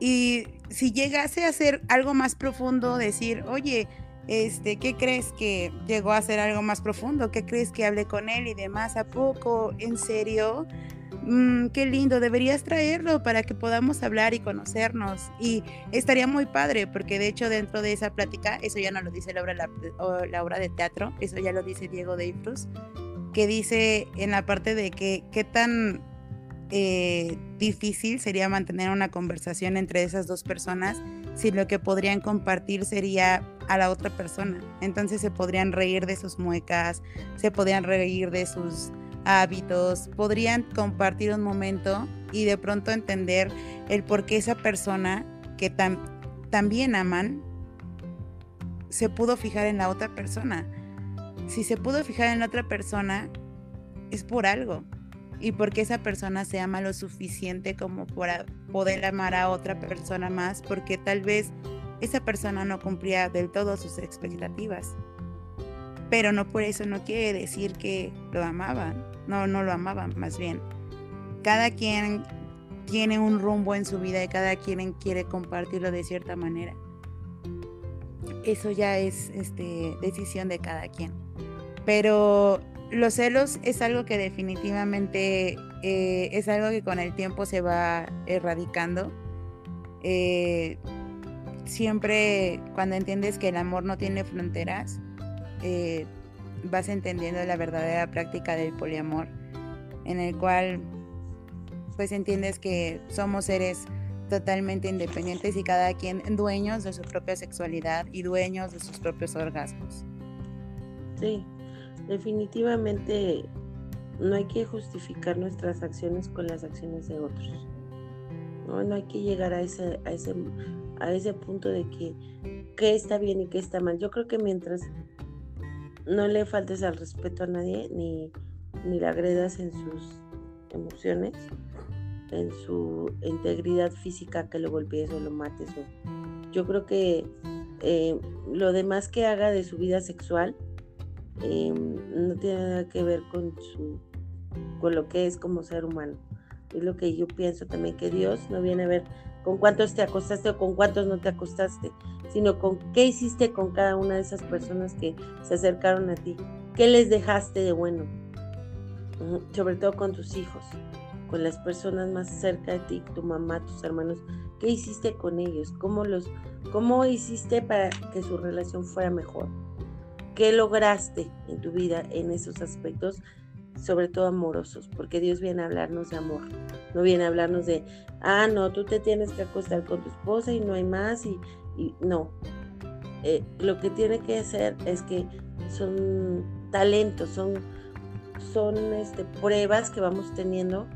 Speaker 2: Y si llegase a ser algo más profundo, decir, oye, este, ¿qué crees que llegó a ser algo más profundo? ¿Qué crees que hablé con él y demás? ¿A poco? ¿En serio? Mm, qué lindo, deberías traerlo para que podamos hablar y conocernos. Y estaría muy padre, porque de hecho dentro de esa plática, eso ya no lo dice la obra, la, obra de teatro, eso ya lo dice Diego Deifrus, que dice en la parte de que qué tan eh, difícil sería mantener una conversación entre esas dos personas si lo que podrían compartir sería a la otra persona. Entonces se podrían reír de sus muecas, se podrían reír de sus hábitos, podrían compartir un momento y de pronto entender el por qué esa persona que también aman se pudo fijar en la otra persona. Si se pudo fijar en la otra persona, es por algo. Y porque esa persona se ama lo suficiente como para poder amar a otra persona más, porque tal vez esa persona no cumplía del todo sus expectativas. Pero no por eso no quiere decir que lo amaban. No, no lo amaban, más bien. Cada quien tiene un rumbo en su vida y cada quien quiere compartirlo de cierta manera. Eso ya es este, decisión de cada quien. Pero los celos es algo que definitivamente eh, es algo que con el tiempo se va erradicando. Eh, siempre cuando entiendes que el amor no tiene fronteras, eh, vas entendiendo la verdadera práctica del poliamor, en el cual pues entiendes que somos seres totalmente independientes y cada quien dueños de su propia sexualidad y dueños de sus propios orgasmos.
Speaker 1: Sí, definitivamente no hay que justificar nuestras acciones con las acciones de otros. No, no hay que llegar a ese, a ese, a ese punto de que qué está bien y qué está mal. Yo creo que mientras no le faltes al respeto a nadie, ni, ni le agredas en sus emociones, en su integridad física, que lo golpees o lo mates. yo creo que eh, lo demás que haga de su vida sexual em, no tiene nada que ver con su con lo que es como ser humano. Es lo que yo pienso también, que Dios no viene a ver con cuántos te acostaste o con cuántos no te acostaste, sino con qué hiciste con cada una de esas personas que se acercaron a ti, qué les dejaste de bueno, sobre todo con tus hijos, con las personas más cerca de ti, tu mamá, tus hermanos, qué hiciste con ellos, cómo los, cómo hiciste para que su relación fuera mejor, qué lograste en tu vida en esos aspectos sobre todo amorosos, porque Dios viene a hablarnos de amor, no viene a hablarnos de, ah, no, tú te tienes que acostar con tu esposa y no hay más, y, no. Eh, lo que tiene que hacer es que son talentos, son, son este, pruebas que vamos teniendo,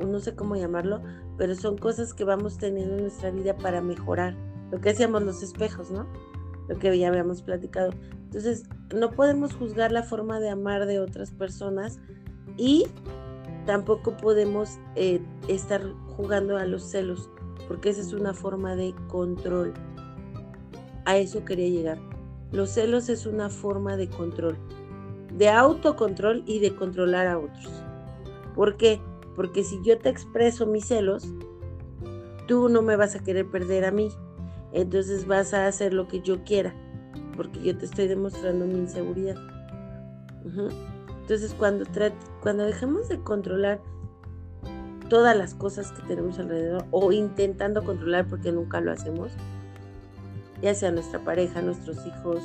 Speaker 1: no sé cómo llamarlo, pero son cosas que vamos teniendo en nuestra vida para mejorar. Lo que hacíamos los espejos, ¿no? Lo que ya habíamos platicado. Entonces, no podemos juzgar la forma de amar de otras personas y tampoco podemos eh, estar jugando a los celos, porque esa es una forma de control. A eso quería llegar. Los celos es una forma de control, de autocontrol y de controlar a otros. ¿Por qué? Porque si yo te expreso mis celos, tú no me vas a querer perder a mí. Entonces vas a hacer lo que yo quiera, porque yo te estoy demostrando mi inseguridad. Entonces, cuando, cuando dejemos de controlar todas las cosas que tenemos alrededor o intentando controlar porque nunca lo hacemos, ya sea nuestra pareja, nuestros hijos,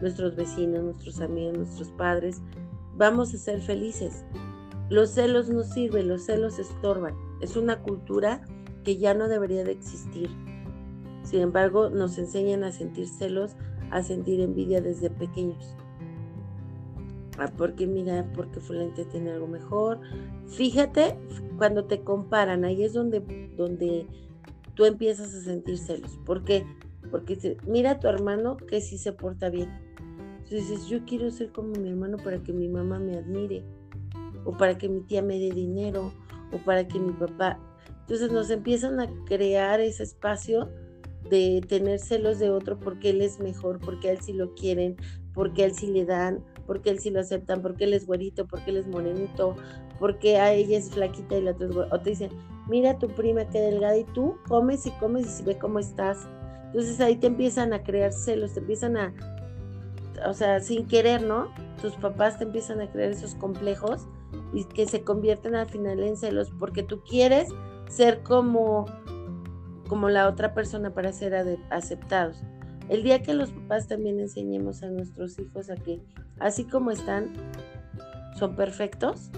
Speaker 1: nuestros vecinos, nuestros amigos, nuestros padres, vamos a ser felices. Los celos no sirven, los celos estorban. Es una cultura que ya no debería de existir. Sin embargo, nos enseñan a sentir celos, a sentir envidia desde pequeños. Ah, porque mira, porque fulente tiene algo mejor. Fíjate, cuando te comparan, ahí es donde, donde tú empiezas a sentir celos. ¿Por qué? Porque mira a tu hermano que sí se porta bien. Entonces dices, yo quiero ser como mi hermano para que mi mamá me admire, o para que mi tía me dé dinero, o para que mi papá. Entonces nos empiezan a crear ese espacio de tener celos de otro porque él es mejor, porque a él sí lo quieren, porque a él sí le dan, porque él sí lo aceptan, porque él es güerito, porque él es morenito, porque a ella es flaquita y la otra es. O te dicen, mira tu prima que delgada y tú comes y comes y ve cómo estás. Entonces ahí te empiezan a crear celos, te empiezan a, o sea, sin querer, ¿no? Tus papás te empiezan a crear esos complejos y que se convierten al final en celos porque tú quieres ser como como la otra persona para ser aceptados. El día que los papás también enseñemos a nuestros hijos a que así como están, son perfectos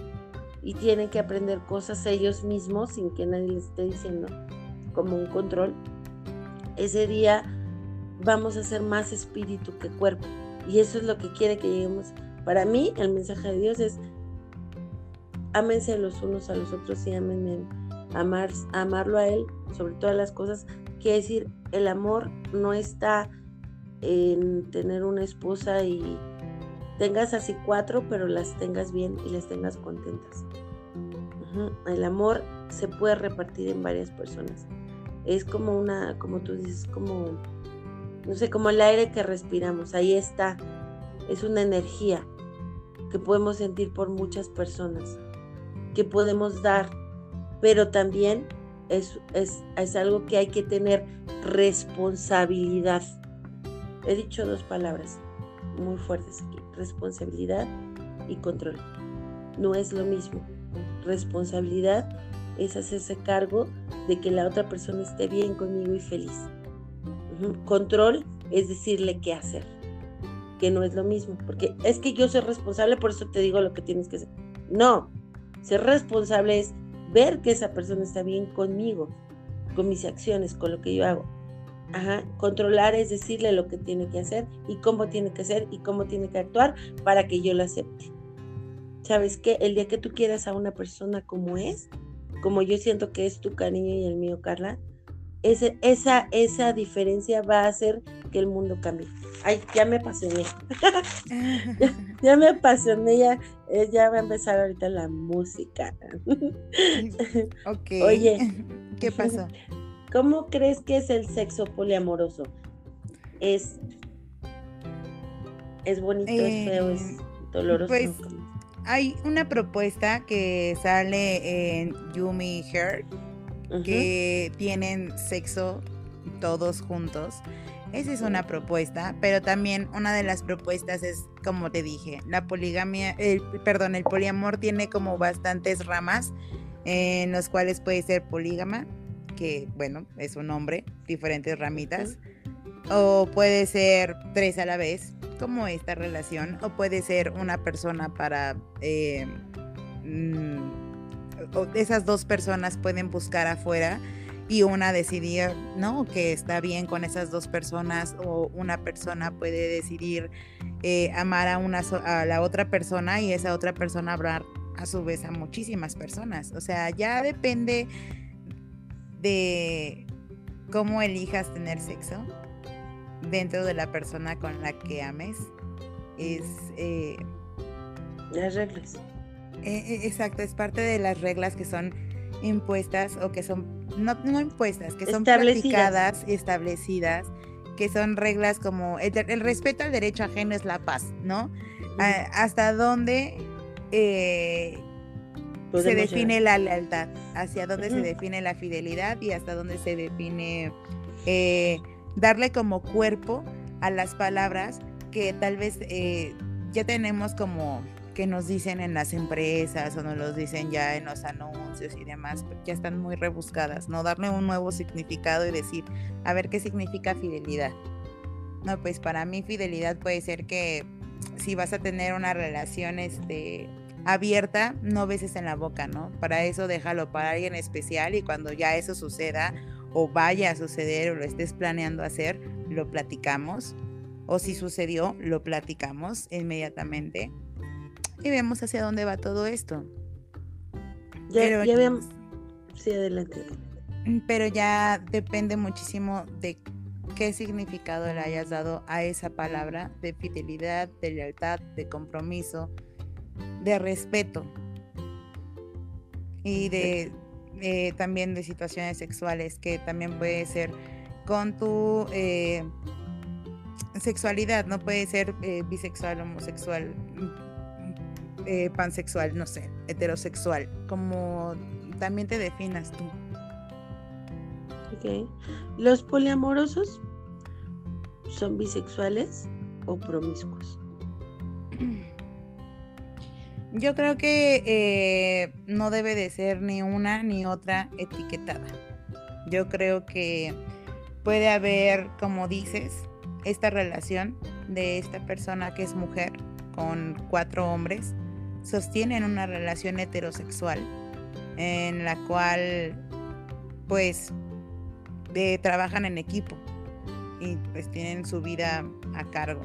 Speaker 1: y tienen que aprender cosas ellos mismos sin que nadie les esté diciendo como un control, ese día vamos a ser más espíritu que cuerpo. Y eso es lo que quiere que lleguemos. Para mí, el mensaje de Dios es, ámense los unos a los otros y ámenme amar, amarlo a Él sobre todas las cosas. Quiere decir, el amor no está en tener una esposa y tengas así cuatro, pero las tengas bien y las tengas contentas. El amor se puede repartir en varias personas. Es como una, como tú dices, como, no sé, como el aire que respiramos. Ahí está. Es una energía que podemos sentir por muchas personas, que podemos dar pero también es, es, algo que hay que tener responsabilidad. He dicho dos palabras muy fuertes aquí, responsabilidad y control. No es lo mismo. Responsabilidad es hacerse cargo de que la otra persona esté bien conmigo y feliz. Control es decirle qué hacer, que no es lo mismo, porque es que yo soy responsable, por eso te digo lo que tienes que hacer. No, ser responsable es ver que esa persona está bien conmigo, con mis acciones, con lo que yo hago. Ajá. Controlar es decirle lo que tiene que hacer y cómo tiene que hacer y cómo tiene que actuar para que yo lo acepte. ¿Sabes qué? El día que tú quieras a una persona como es, como yo siento que es tu cariño y el mío, Carla, ese, esa, esa diferencia va a hacer que el mundo cambie. Ay, ya me apasioné. ya, me apasioné, ya, eh, ya va a empezar ahorita la música.
Speaker 2: ok. Oye, ¿qué pasó?
Speaker 1: ¿Cómo crees que es el sexo poliamoroso? Es, es bonito, es feo, es eh, doloroso.
Speaker 2: Pues, hay una propuesta que sale en Yumi Hair que tienen sexo todos juntos. Esa es una propuesta, pero también una de las propuestas es, como te dije, la poligamia, el, perdón, el poliamor tiene como bastantes ramas en los cuales puede ser polígama, que bueno, es un nombre, diferentes ramitas, o puede ser tres a la vez, como esta relación, o puede ser una persona para... Eh, mm, esas dos personas pueden buscar afuera y una decidir, ¿no? Que está bien con esas dos personas o una persona puede decidir eh, amar a, una, a la otra persona y esa otra persona hablar a su vez a muchísimas personas. O sea, ya depende de cómo elijas tener sexo dentro de la persona con la que ames. Es...
Speaker 1: Eh, Las reglas.
Speaker 2: E, e, exacto, es parte de las reglas que son impuestas o que son, no, no impuestas, que son practicadas y establecidas, que son reglas como el, respeto al derecho ajeno es la paz, ¿no? hasta dónde eh, se define la lealtad, hacia dónde se define la fidelidad y hasta dónde se define eh, darle como cuerpo a las palabras que tal vez eh, ya tenemos como que nos dicen en las empresas o nos los dicen ya en los anuncios y demás, ya están muy rebuscadas, ¿no? Darle un nuevo significado y decir, a ver qué significa fidelidad. No, pues para mí fidelidad puede ser que si vas a tener una relación este, abierta, no beses en la boca, ¿no? Para eso déjalo para alguien especial y cuando ya eso suceda o vaya a suceder o lo estés planeando hacer, lo platicamos. O si sucedió, lo platicamos inmediatamente y vemos hacia dónde va todo esto.
Speaker 1: Ya, pero, ya vemos. Sí, adelante.
Speaker 2: Pero ya depende muchísimo de qué significado le hayas dado a esa palabra de fidelidad, de lealtad, de compromiso, de respeto y de eh, también de situaciones sexuales, que también puede ser con tu eh, sexualidad, no puede ser eh, bisexual, homosexual, pansexual, no sé, heterosexual, como también te definas tú.
Speaker 1: Ok. ¿Los poliamorosos son bisexuales o promiscuos?
Speaker 2: Yo creo que eh, no debe de ser ni una ni otra etiquetada. Yo creo que puede haber, como dices, esta relación de esta persona que es mujer con cuatro hombres, sostienen una relación heterosexual en la cual pues trabajan en equipo y pues tienen su vida a cargo.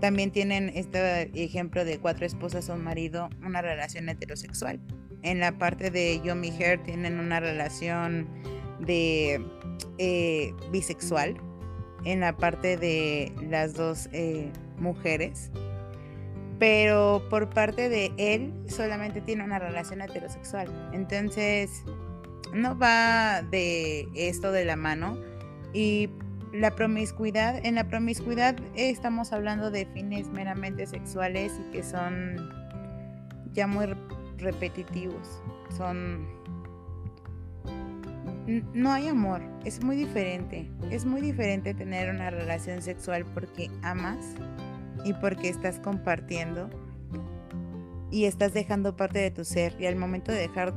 Speaker 2: También tienen este ejemplo de cuatro esposas o un marido, una relación heterosexual. En la parte de Yomi Hair tienen una relación de eh, bisexual. En la parte de las dos eh, mujeres. Pero por parte de él solamente tiene una relación heterosexual. Entonces no va de esto de la mano. Y la promiscuidad, en la promiscuidad estamos hablando de fines meramente sexuales y que son ya muy repetitivos. Son no hay amor, es muy diferente. Es muy diferente tener una relación sexual porque amas y porque estás compartiendo y estás dejando parte de tu ser y al momento de dejar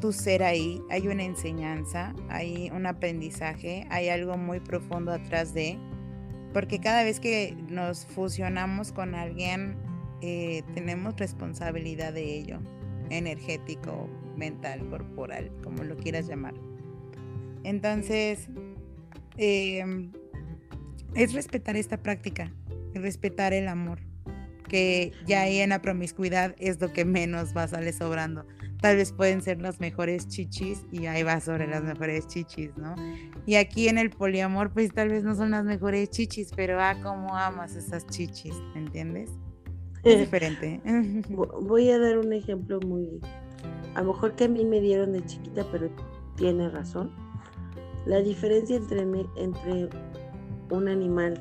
Speaker 2: tu ser ahí, hay una enseñanza, hay un aprendizaje, hay algo muy profundo atrás de, porque cada vez que nos fusionamos con alguien, eh, tenemos responsabilidad de ello, energético, mental, corporal, como lo quieras llamar. Entonces, em, es respetar esta práctica, respetar el amor, que ya ahí en la promiscuidad es lo que menos va a salir sobrando tal vez pueden ser las mejores chichis y ahí va sobre las mejores chichis, ¿no? Y aquí en el poliamor, pues tal vez no son las mejores chichis, pero ah, cómo amas esas chichis, ¿entiendes? Es diferente.
Speaker 1: Voy a dar un ejemplo muy, a lo mejor que a mí me dieron de chiquita, pero tiene razón. La diferencia entre, entre un animal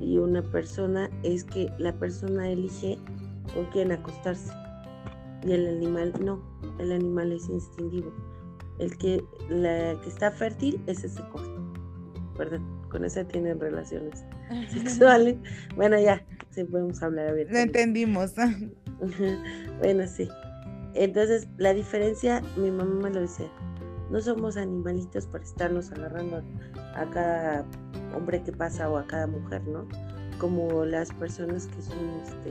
Speaker 1: y una persona es que la persona elige con quién acostarse y el animal no, el animal es instintivo. El que, la que está fértil, ese se coge. Perdón, con esa tienen relaciones sexuales. Bueno, ya, sí podemos hablar
Speaker 2: Lo entendimos.
Speaker 1: bueno, sí. Entonces, la diferencia, mi mamá me lo decía, no somos animalitos para estarnos agarrando a, a cada hombre que pasa o a cada mujer, ¿no? Como las personas que son, este,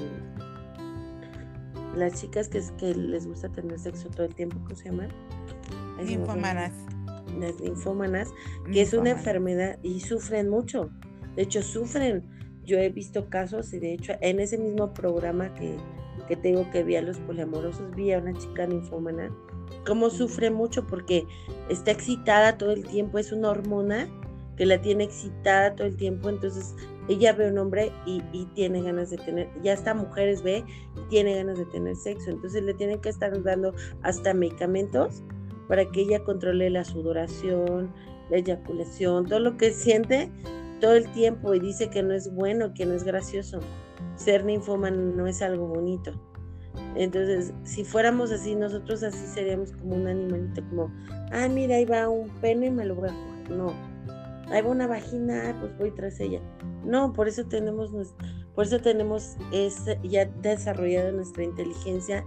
Speaker 1: las chicas que, que les gusta tener sexo todo el tiempo, ¿cómo se llaman?
Speaker 2: Linfómanas.
Speaker 1: Las linfómanas, que es una enfermedad y sufren mucho. De hecho, sufren. Yo he visto casos y de hecho en ese mismo programa que, que tengo que vi a los poliamorosos, vi a una chica linfómana, cómo sufre mucho porque está excitada todo el tiempo, es una hormona que la tiene excitada todo el tiempo, entonces ella ve un hombre y, tiene ganas de tener, ya hasta mujeres ve y tiene ganas de tener sexo, entonces le tienen que estar dando hasta medicamentos para que ella controle la sudoración, la eyaculación, todo lo que siente todo el tiempo y dice que no es bueno, que no es gracioso. Ser ninfómano no es algo bonito. Entonces, si fuéramos así, nosotros así seríamos como un animalito, como, ah, mira, ahí va un pene, me lo voy a coger. No, ahí va una vagina, pues voy tras ella. No, por eso tenemos, por eso tenemos ya desarrollada nuestra inteligencia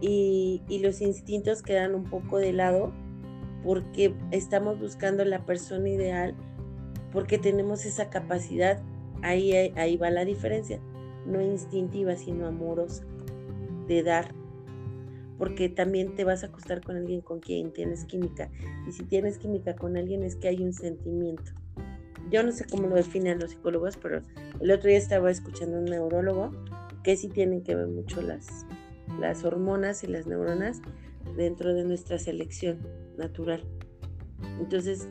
Speaker 1: y, y, los instintos quedan un poco de lado porque estamos buscando la persona ideal, porque tenemos esa capacidad, ahí, ahí va la diferencia, no instintiva, sino amorosa, de dar porque también te vas a acostar con alguien con quien tienes química. Y si tienes química con alguien es que hay un sentimiento. Yo no sé cómo lo definen los psicólogos, pero el otro día estaba escuchando a un neurólogo que sí tienen que ver mucho las, las hormonas y las neuronas dentro de nuestra selección natural. Entonces,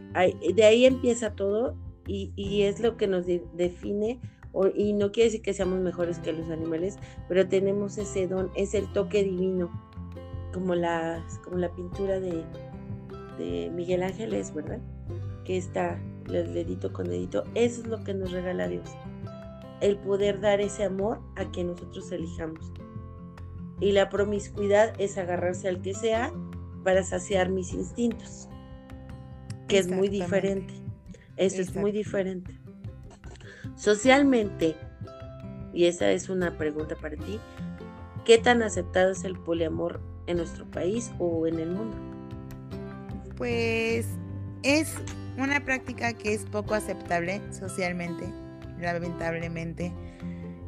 Speaker 1: de ahí empieza todo y, y es lo que nos define y no quiere decir que seamos mejores que los animales, pero tenemos ese don, es el toque divino como la, como la pintura de, de Miguel Ángeles, ¿verdad? Que está el dedito con dedito. Eso es lo que nos regala Dios. El poder dar ese amor a que nosotros elijamos. Y la promiscuidad es agarrarse al que sea para saciar mis instintos, que es muy diferente. Eso es muy diferente. Socialmente, y esa es una pregunta para ti, ¿qué tan aceptado es el poliamor en nuestro país o en el mundo?
Speaker 2: Pues es una práctica que es poco aceptable socialmente, lamentablemente.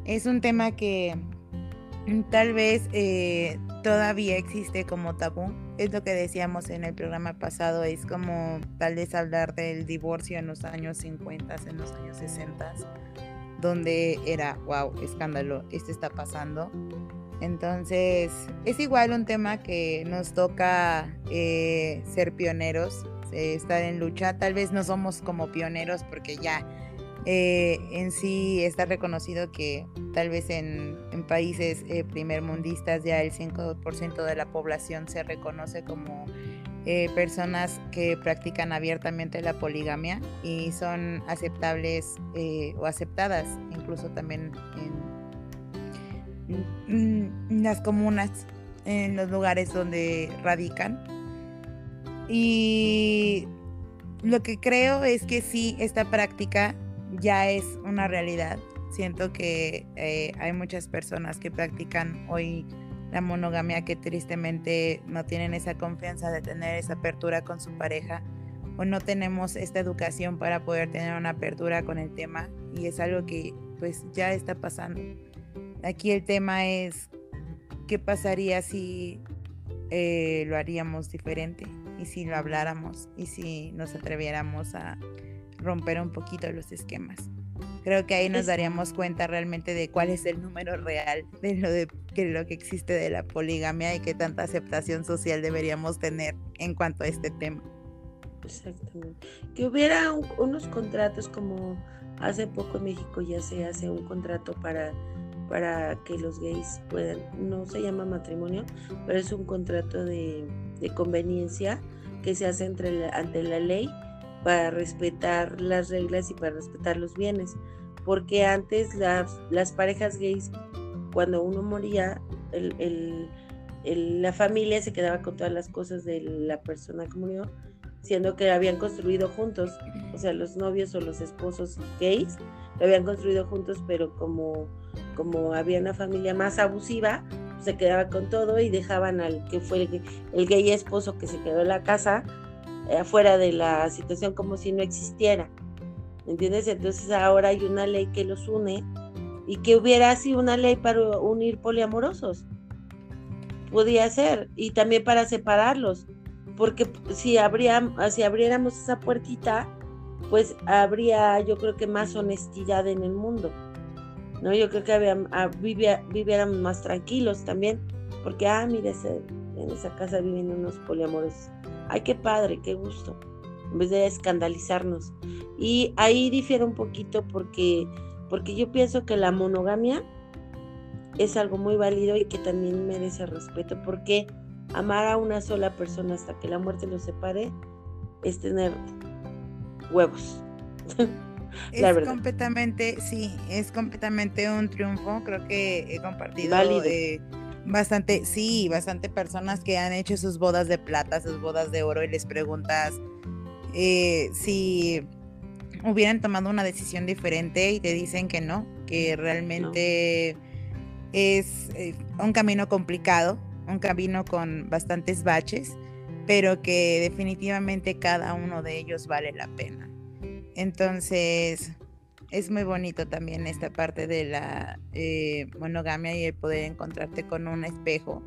Speaker 2: Es un tema que tal vez eh, todavía existe como tabú. Es lo que decíamos en el programa pasado, es como tal vez hablar del divorcio en los años 50, en los años 60, donde era, wow, escándalo, esto está pasando. Entonces, es igual un tema que nos toca eh, ser pioneros, eh, estar en lucha. Tal vez no somos como pioneros porque ya eh, en sí está reconocido que tal vez en, países primermundistas ya el 5% de la población se reconoce como personas que practican abiertamente la poligamia y son aceptables o aceptadas incluso también en las comunas, en los lugares donde radican. Y lo que creo es que sí, esta práctica ya es una realidad. Siento que eh, hay muchas personas que practican hoy la monogamia que tristemente no tienen esa confianza de tener esa apertura con su pareja o no tenemos esta educación para poder tener una apertura con el tema y es algo que pues ya está pasando. Aquí el tema es qué pasaría si eh, lo haríamos diferente y si lo habláramos y si nos atreviéramos a romper un poquito los esquemas. Creo que ahí nos daríamos cuenta realmente de cuál es el número real de lo, de, lo que existe de la poligamia y qué tanta aceptación social deberíamos tener en cuanto a este tema.
Speaker 1: Exactamente. Que hubiera unos contratos como hace poco en México ya se hace un contrato para para que los gays puedan, no se llama matrimonio, pero es un contrato de, conveniencia que se hace entre ante la ley para respetar las reglas y para respetar los bienes. Porque antes las parejas gays, cuando uno moría, la familia se quedaba con todas las cosas de la persona que murió, siendo que habían construido juntos, o sea, los novios o los esposos gays lo habían construido juntos, pero como como había una familia más abusiva, se quedaba con todo y dejaban al que fue el, gay esposo que se quedó en la casa eh, afuera de la situación como si no existiera. ¿Entiendes? Entonces ahora hay una ley que los une y que hubiera así una ley para unir poliamorosos. Podía ser. Y también para separarlos. Porque si, habría, si abriéramos esa puertita, pues habría yo creo que más honestidad en el mundo. ¿No? Yo creo que había, ah, viviéramos más tranquilos también, porque, ah, mire, en esa casa viven unos poliamores. Ay, qué padre, qué gusto, en vez de escandalizarnos. Y ahí difiere un poquito porque, porque yo pienso que la monogamia es algo muy válido y que también merece respeto, porque amar a una sola persona hasta que la muerte los separe es tener huevos.
Speaker 2: es completamente, sí, es completamente un triunfo. Creo que he compartido eh, bastante, sí, bastante personas que han hecho sus bodas de plata, sus bodas de oro y les preguntas eh, si hubieran tomado una decisión diferente y te dicen que no, que realmente es eh, un camino complicado, un camino con bastantes baches, pero que definitivamente cada uno de ellos vale la pena. Entonces, es muy bonito también esta parte de la eh, monogamia y el poder encontrarte con un espejo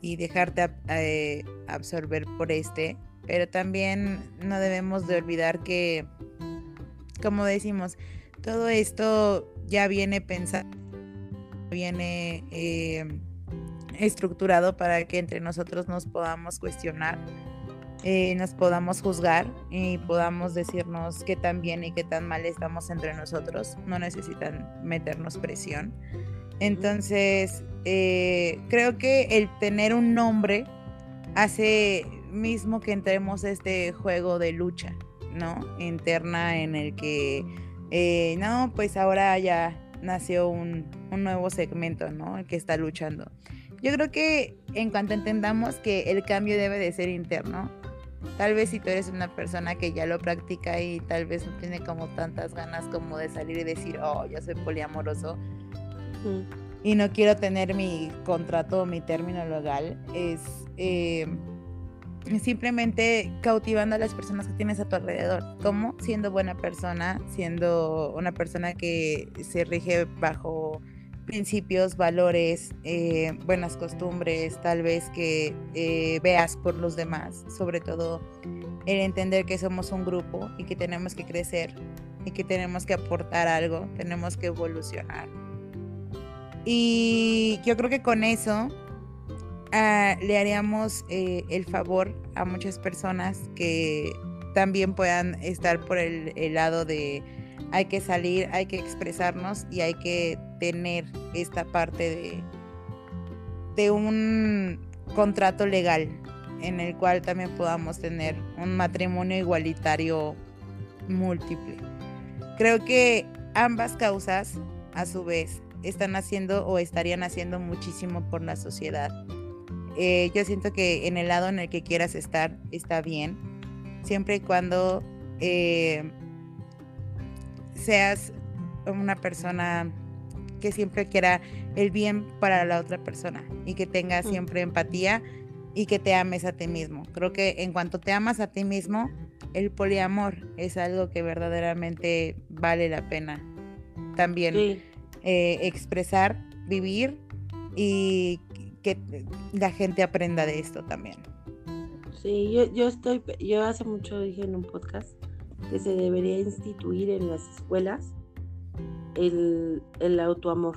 Speaker 2: y dejarte eh, absorber por este. Pero también no debemos de olvidar que, como decimos, todo esto ya viene pensado, viene eh, estructurado para que entre nosotros nos podamos cuestionar eh, nos podamos juzgar y podamos decirnos qué tan bien y qué tan mal estamos entre nosotros. No necesitan meternos presión. Entonces, eh, creo que el tener un nombre hace mismo que entremos a este juego de lucha, ¿no? Interna en el que, eh, no, pues ahora ya nació un, un nuevo segmento, ¿no? El que está luchando. Yo creo que en cuanto entendamos que el cambio debe de ser interno, tal vez si tú eres una persona que ya lo practica y tal vez no tiene como tantas ganas como de salir y decir, oh, yo soy poliamoroso y no quiero tener mi contrato o mi término legal, es eh, simplemente cautivando a las personas que tienes a tu alrededor, como siendo buena persona, siendo una persona que se rige bajo principios, valores, eh, buenas costumbres, tal vez que eh, veas por los demás, sobre todo el entender que somos un grupo y que tenemos que crecer y que tenemos que aportar algo, tenemos que evolucionar. Y yo creo que con eso ah, le haríamos eh, el favor a muchas personas que también puedan estar por el lado de hay que salir, hay que expresarnos y hay que tener esta parte de, de un contrato legal en el cual también podamos tener un matrimonio igualitario múltiple. Creo que ambas causas, a su vez, están haciendo o estarían haciendo muchísimo por la sociedad. Eh, yo siento que en el lado en el que quieras estar está bien, siempre y cuando eh, seas una persona que siempre quiera el bien para la otra persona y que tengas siempre empatía y que te ames a ti mismo. Creo que en cuanto te amas a ti mismo, el poliamor es algo que verdaderamente vale la pena también eh, expresar, vivir y que la gente aprenda de esto también.
Speaker 1: Sí, yo, yo estoy, yo hace mucho dije en un podcast que se debería instituir en las escuelas el, el autoamor,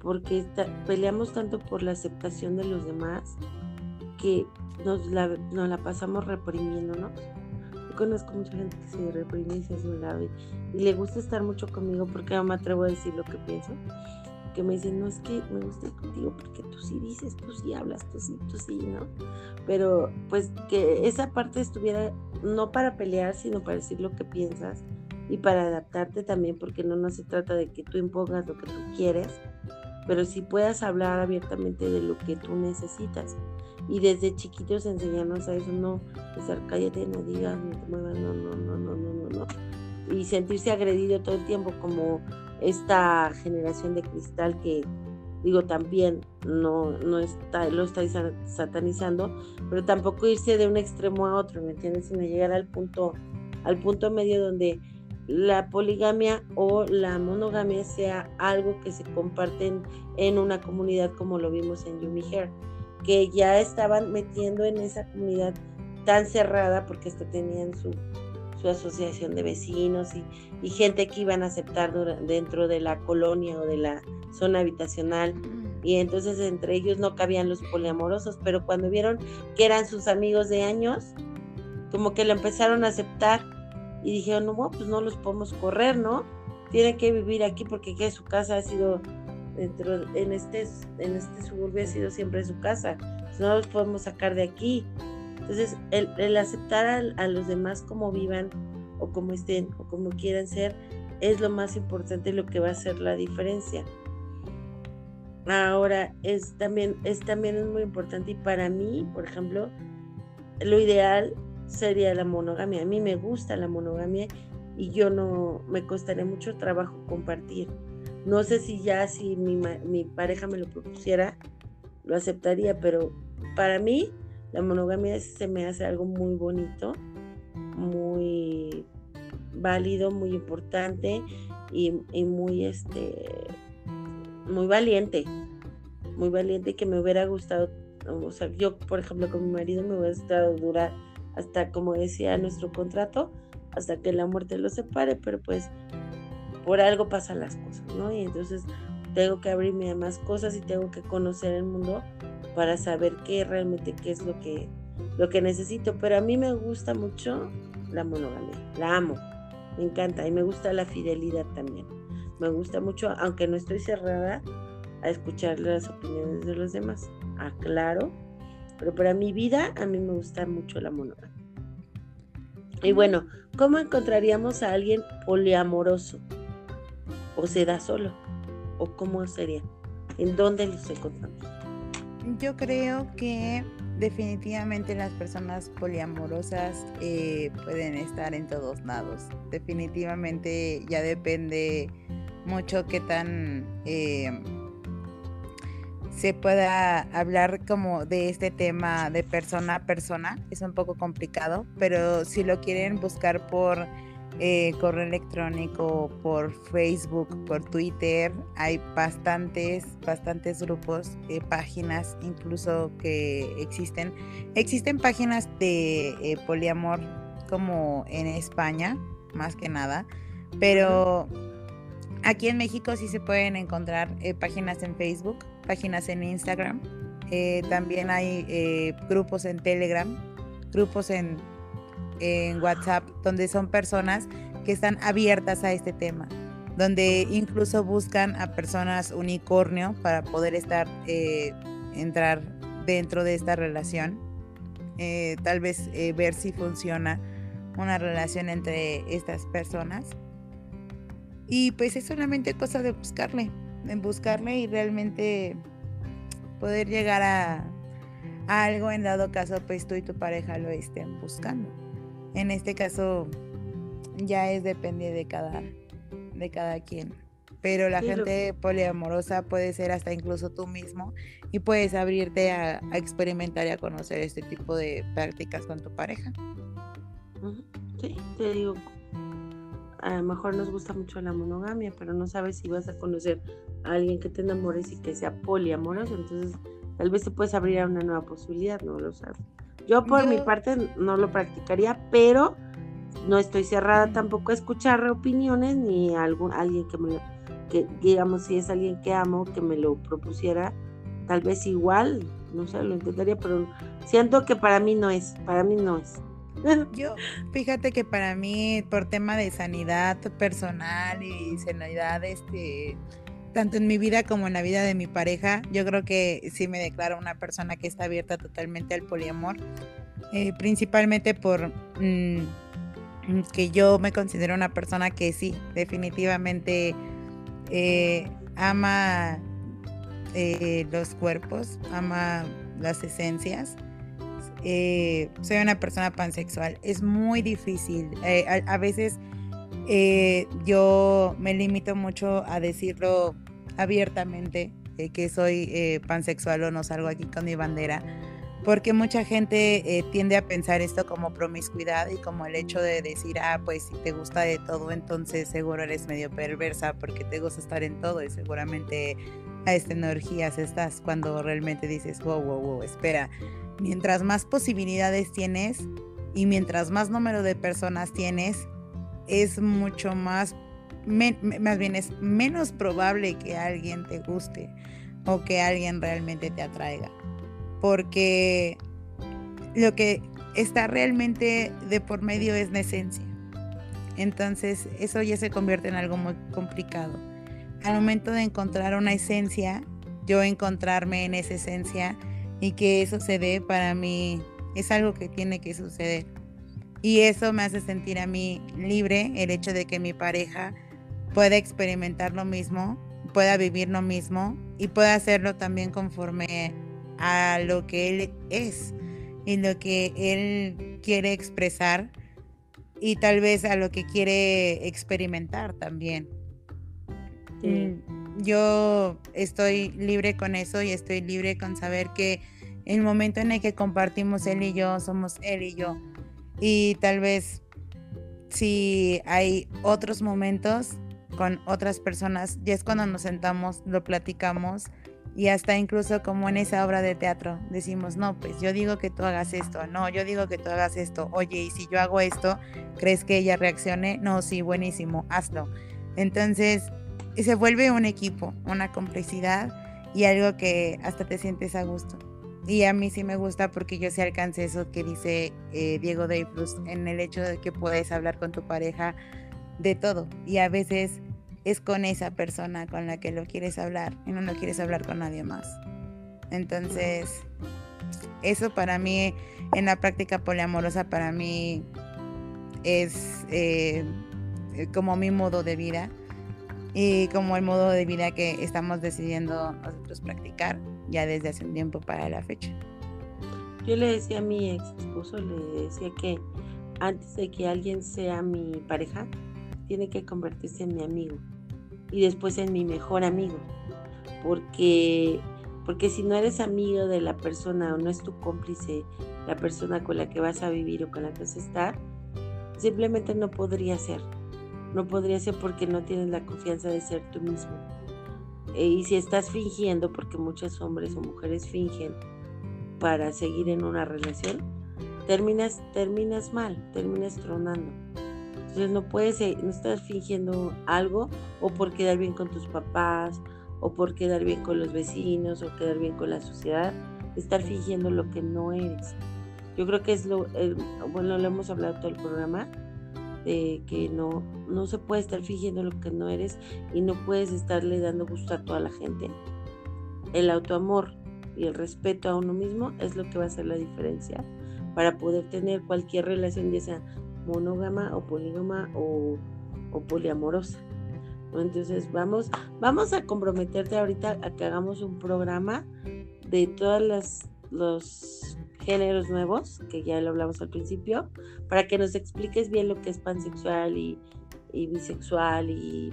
Speaker 1: porque peleamos tanto por la aceptación de los demás que nos la, nos la pasamos reprimiéndonos. Yo conozco mucha gente que se reprime y se hace un lado y, y, le gusta estar mucho conmigo porque no me atrevo a decir lo que pienso. Que me dicen, no es que me gusta ir contigo porque tú sí dices, tú sí hablas, tú sí, tú sí, ¿no? Pero pues que esa parte estuviera no para pelear, sino para decir lo que piensas y para adaptarte también, porque no, no se trata de que tú impongas lo que tú quieres, pero si puedas hablar abiertamente de lo que tú necesitas. Y desde chiquitos enseñarnos a eso, no, estar cállate, no digas, no te muevas, no, no, no, no, no, no, no. Y sentirse agredido todo el tiempo como esta generación de cristal que digo también no, no está, lo estáis satanizando, pero tampoco irse de un extremo a otro, ¿me entiendes? Sino llegar al punto, al punto medio donde la poligamia o la monogamia sea algo que se comparten en una comunidad como lo vimos en Yumi Hair, que ya estaban metiendo en esa comunidad tan cerrada porque hasta tenían su, su asociación de vecinos y, y, gente que iban a aceptar dentro de la colonia o de la zona habitacional. Y entonces entre ellos no cabían los poliamorosos, pero cuando vieron que eran sus amigos de años, como que lo empezaron a aceptar y dijeron, no, pues no los podemos correr, ¿no? Tienen que vivir aquí porque que su casa ha sido dentro en este en este suburbio ha sido siempre su casa, no los podemos sacar de aquí. Entonces, el, aceptar a, a los demás como vivan o como estén o como quieran ser es lo más importante y lo que va a hacer la diferencia. Ahora, es también, es también es muy importante y para mí, por ejemplo, lo ideal sería la monogamia. A mí me gusta la monogamia y yo no, me costaría mucho trabajo compartir. No sé si ya si mi, mi pareja me lo propusiera, lo aceptaría, pero para mí la monogamia se me hace algo muy bonito, muy válido, muy importante y, y muy este muy valiente, muy valiente que me hubiera gustado, o sea, yo por ejemplo con mi marido me hubiera gustado durar hasta como decía nuestro contrato, hasta que la muerte lo separe, pero pues por algo pasan las cosas, ¿no? Y entonces tengo que abrirme a más cosas y tengo que conocer el mundo para saber qué realmente qué es lo que lo que necesito, pero a mí me gusta mucho la monogamia, la amo, me encanta y me gusta la fidelidad también me gusta mucho, aunque no estoy cerrada a escuchar las opiniones de los demás. Aclaro, Pero para mi vida, a mí me gusta mucho la monogamia. Y bueno, ¿cómo encontraríamos a alguien poliamoroso? ¿O se da solo? ¿O cómo sería? ¿En dónde los encontramos?
Speaker 2: Yo creo que definitivamente las personas poliamorosas eh, pueden estar en todos lados. Definitivamente ya depende mucho qué tan eh, se pueda hablar como de este tema de persona a persona. Es un poco complicado, pero si lo quieren buscar por eh, correo electrónico, por Facebook, por Twitter. Hay bastantes, bastantes grupos, eh, páginas incluso que existen. Existen páginas de eh, poliamor como en España, más que nada, pero aquí en México sí se pueden encontrar páginas en Facebook, páginas en Instagram. también hay grupos en Telegram, grupos en en WhatsApp donde son personas que están abiertas a este tema, donde incluso buscan a personas unicornio para poder estar, eh, entrar dentro de esta relación, eh, tal vez eh, ver si funciona una relación entre estas personas. Y pues es solamente cosa de buscarle, de buscarle y realmente poder llegar a, a algo en dado caso pues tú y tu pareja lo estén buscando. En este caso ya es depende de cada, de cada quien. Pero la gente poliamorosa puede ser hasta incluso tú mismo y puedes abrirte a, experimentar y a conocer este tipo de prácticas con tu pareja.
Speaker 1: Sí, te digo, a lo mejor nos gusta mucho la monogamia, pero no sabes si vas a conocer a alguien que te enamores y que sea poliamoroso, entonces tal vez te puedes abrir a una nueva posibilidad, no lo sabes. Yo por mi parte no lo practicaría, pero no estoy cerrada tampoco a escuchar opiniones ni a algún, alguien que me que digamos si es alguien que amo que me lo propusiera, tal vez igual, no sé, lo intentaría, pero siento que para mí no es, para mí no es.
Speaker 2: Yo, fíjate que para mí, por tema de sanidad personal y sanidad, este, tanto en mi vida como en la vida de mi pareja, yo creo que sí me declaro una persona que está abierta totalmente al poliamor, eh, principalmente por mm, que yo me considero una persona que sí, definitivamente eh, ama eh, los cuerpos, ama las esencias. soy una persona pansexual. Es muy difícil. a, veces yo me limito mucho a decirlo abiertamente eh, que soy eh, pansexual o no salgo aquí con mi bandera, porque mucha gente eh, tiende a pensar esto como promiscuidad y como el hecho de decir, ah, pues si te gusta de todo, entonces seguro eres medio perversa porque te gusta estar en todo y seguramente a esta energías estás cuando realmente dices, wow, wow, wow, espera, mientras más posibilidades tienes y mientras más número de personas tienes, es mucho más más bien es menos probable que alguien te guste o que alguien realmente te atraiga. Porque lo que está realmente de por medio es la esencia. Entonces eso ya se convierte en algo muy complicado. Al momento de encontrar una esencia, yo encontrarme en esa esencia y que eso se dé para mí es algo que tiene que suceder. Y eso me hace sentir a mí libre, el hecho de que mi pareja pueda experimentar lo mismo, pueda vivir lo mismo y pueda hacerlo también conforme a lo que él es y lo que él quiere expresar y tal vez a lo que quiere experimentar también. Mm, yo estoy libre con eso y estoy libre con saber que el momento en el que compartimos él y yo somos él y yo. Y tal vez si hay otros momentos con otras personas, ya es cuando nos sentamos, lo platicamos y hasta incluso como en esa obra de teatro decimos, no, pues yo digo que tú hagas esto, no, yo digo que tú hagas esto, oye, y si yo hago esto, ¿crees que ella reaccione? No, sí, buenísimo, hazlo. Entonces, se vuelve un equipo, una complicidad y algo que hasta te sientes a gusto. Y a mí sí me gusta porque yo sí alcancé eso que dice eh, Diego Dreyfus en el hecho de que puedes hablar con tu pareja de todo. Y a veces es con esa persona con la que lo quieres hablar y no lo quieres hablar con nadie más. Entonces, eso para mí, en la práctica poliamorosa, para mí es eh, como mi modo de vida y como el modo de vida que estamos decidiendo nosotros practicar ya desde hace un tiempo para la fecha.
Speaker 1: Yo le decía a mi ex esposo, le decía que antes de que alguien sea mi pareja, tiene que convertirse en mi amigo y después en mi mejor amigo. Porque, porque si no eres amigo de la persona o no es tu cómplice, la persona con la que vas a vivir o con la que vas a estar, simplemente no podría ser. No podría ser porque no tienes la confianza de ser tú mismo. E, y si estás fingiendo, porque muchos hombres o mujeres fingen para seguir en una relación, terminas, terminas mal, terminas tronando. Entonces no puedes, no estar fingiendo algo o por quedar bien con tus papás o por quedar bien con los vecinos o quedar bien con la sociedad, estar fingiendo lo que no eres. Yo creo que es lo, bueno, lo hemos hablado todo el programa, de que no, no se puede estar fingiendo lo que no eres y no puedes estarle dando gusto a toda la gente. El autoamor y el respeto a uno mismo es lo que va a hacer la diferencia para poder tener cualquier relación, ya sea monógama o polígama o, poliamorosa. Entonces vamos, vamos a comprometerte ahorita a que hagamos un programa de todas las los géneros nuevos, que ya lo hablamos al principio, para que nos expliques bien lo que es pansexual y, bisexual y,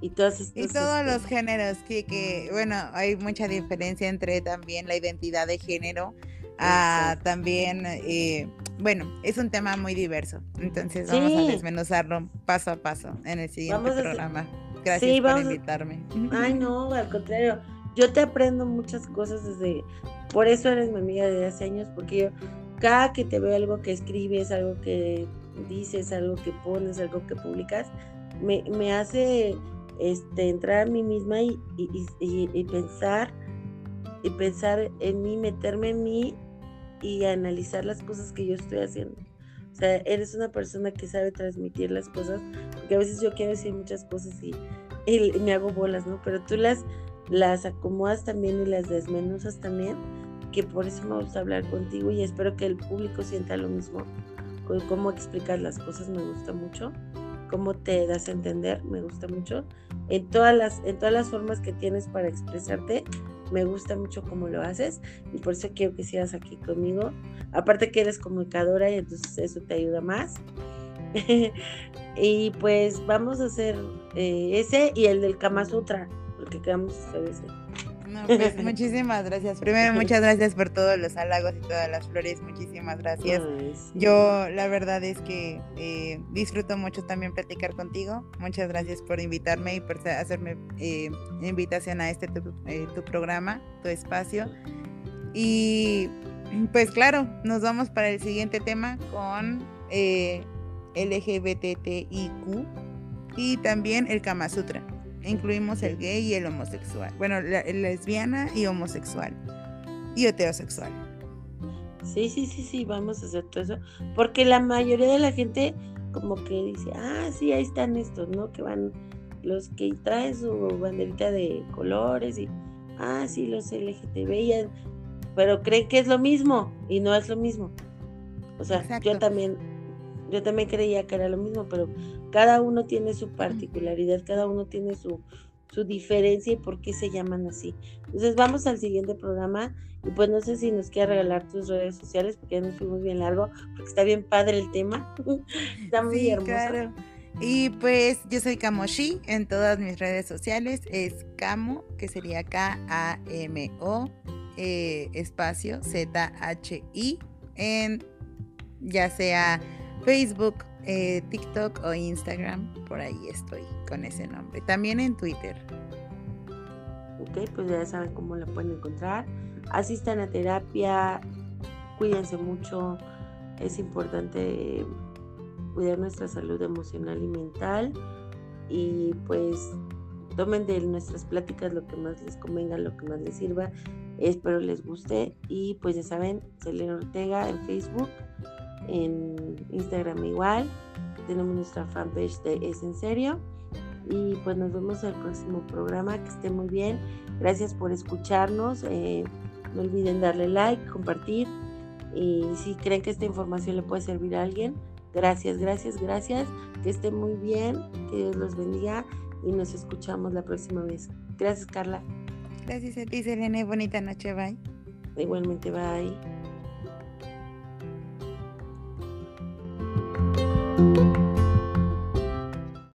Speaker 1: y todas estas,
Speaker 2: Y todos los géneros, que, que, bueno, hay mucha diferencia entre también la identidad de género, a también, eh, bueno, es un tema muy diverso, entonces vamos a desmenuzarlo paso a paso en el siguiente programa. Gracias por invitarme.
Speaker 1: Ay, no, al contrario, yo te aprendo muchas cosas desde por eso eres mi amiga de hace años, porque yo cada que te veo algo que escribes, algo que dices, algo que pones, algo que publicas, me, me hace este, entrar a mí misma y, y, pensar y pensar en mí, meterme en mí y analizar las cosas que yo estoy haciendo. O sea, eres una persona que sabe transmitir las cosas, porque a veces yo quiero decir muchas cosas y, y me hago bolas, ¿no? Pero tú las, las acomodas también y las desmenuzas también que por eso me gusta hablar contigo y espero que el público sienta lo mismo. Cómo explicar las cosas me gusta mucho, cómo te das a entender me gusta mucho. En todas las, en todas las formas que tienes para expresarte, me gusta mucho cómo lo haces y por eso quiero que sigas aquí conmigo. Aparte que eres comunicadora y entonces eso te ayuda más. y pues vamos a hacer eh, ese y el del Kama Sutra, porque quedamos hacer ese.
Speaker 2: Pues, muchísimas gracias. Primero, muchas gracias por todos los halagos y todas las flores. Muchísimas gracias. Yo, la verdad es que eh, disfruto mucho también platicar contigo. Muchas gracias por invitarme y por hacerme eh, invitación a este eh, tu, programa, tu espacio. Y pues claro, nos vamos para el siguiente tema con LGBTIQ y también el Kama Sutra incluimos el gay y el homosexual. Bueno, la, lesbiana y homosexual. Y heterosexual.
Speaker 1: Sí, sí, sí, sí, vamos a hacer todo eso. Porque la mayoría de la gente como que dice, ah, sí, ahí están estos, ¿no? Que van los que traen su banderita de colores y, ah, sí, los LGTB, pero creen que es lo mismo y no es lo mismo. O sea, yo también, yo también creía que era lo mismo, pero cada uno tiene su particularidad, cada uno tiene su, su diferencia y por qué se llaman así. Entonces vamos al siguiente programa y pues no sé si nos quieres regalar tus redes sociales porque ya nos fuimos bien largo, porque está bien padre el tema, está muy hermoso.
Speaker 2: Y pues yo soy Kamoshi en todas mis redes sociales, es Camo, que sería K-A-M-O, eh, espacio Z-H-I, en ya sea Facebook, eh, TikTok o Instagram, por ahí estoy con ese nombre. También en Twitter.
Speaker 1: Ok, pues ya saben cómo la pueden encontrar. Asistan a terapia, cuídense mucho. Es importante cuidar nuestra salud emocional y mental. Y pues tomen de nuestras pláticas lo que más les convenga, lo que más les sirva. Espero les guste. Y pues ya saben, Selena Ortega en Facebook en Instagram igual. Tenemos nuestra fanpage de Es en Serio. Y pues nos vemos en el próximo programa. Que esté muy bien. Gracias por escucharnos. Eh, No olviden darle like, compartir y si creen que esta información le puede servir a alguien, gracias, gracias, gracias. Que estén muy bien, que Dios los bendiga y nos escuchamos la próxima vez. Gracias, Carla.
Speaker 2: Gracias a ti, Selene. Bonita noche, bye.
Speaker 1: Igualmente, bye. thank you.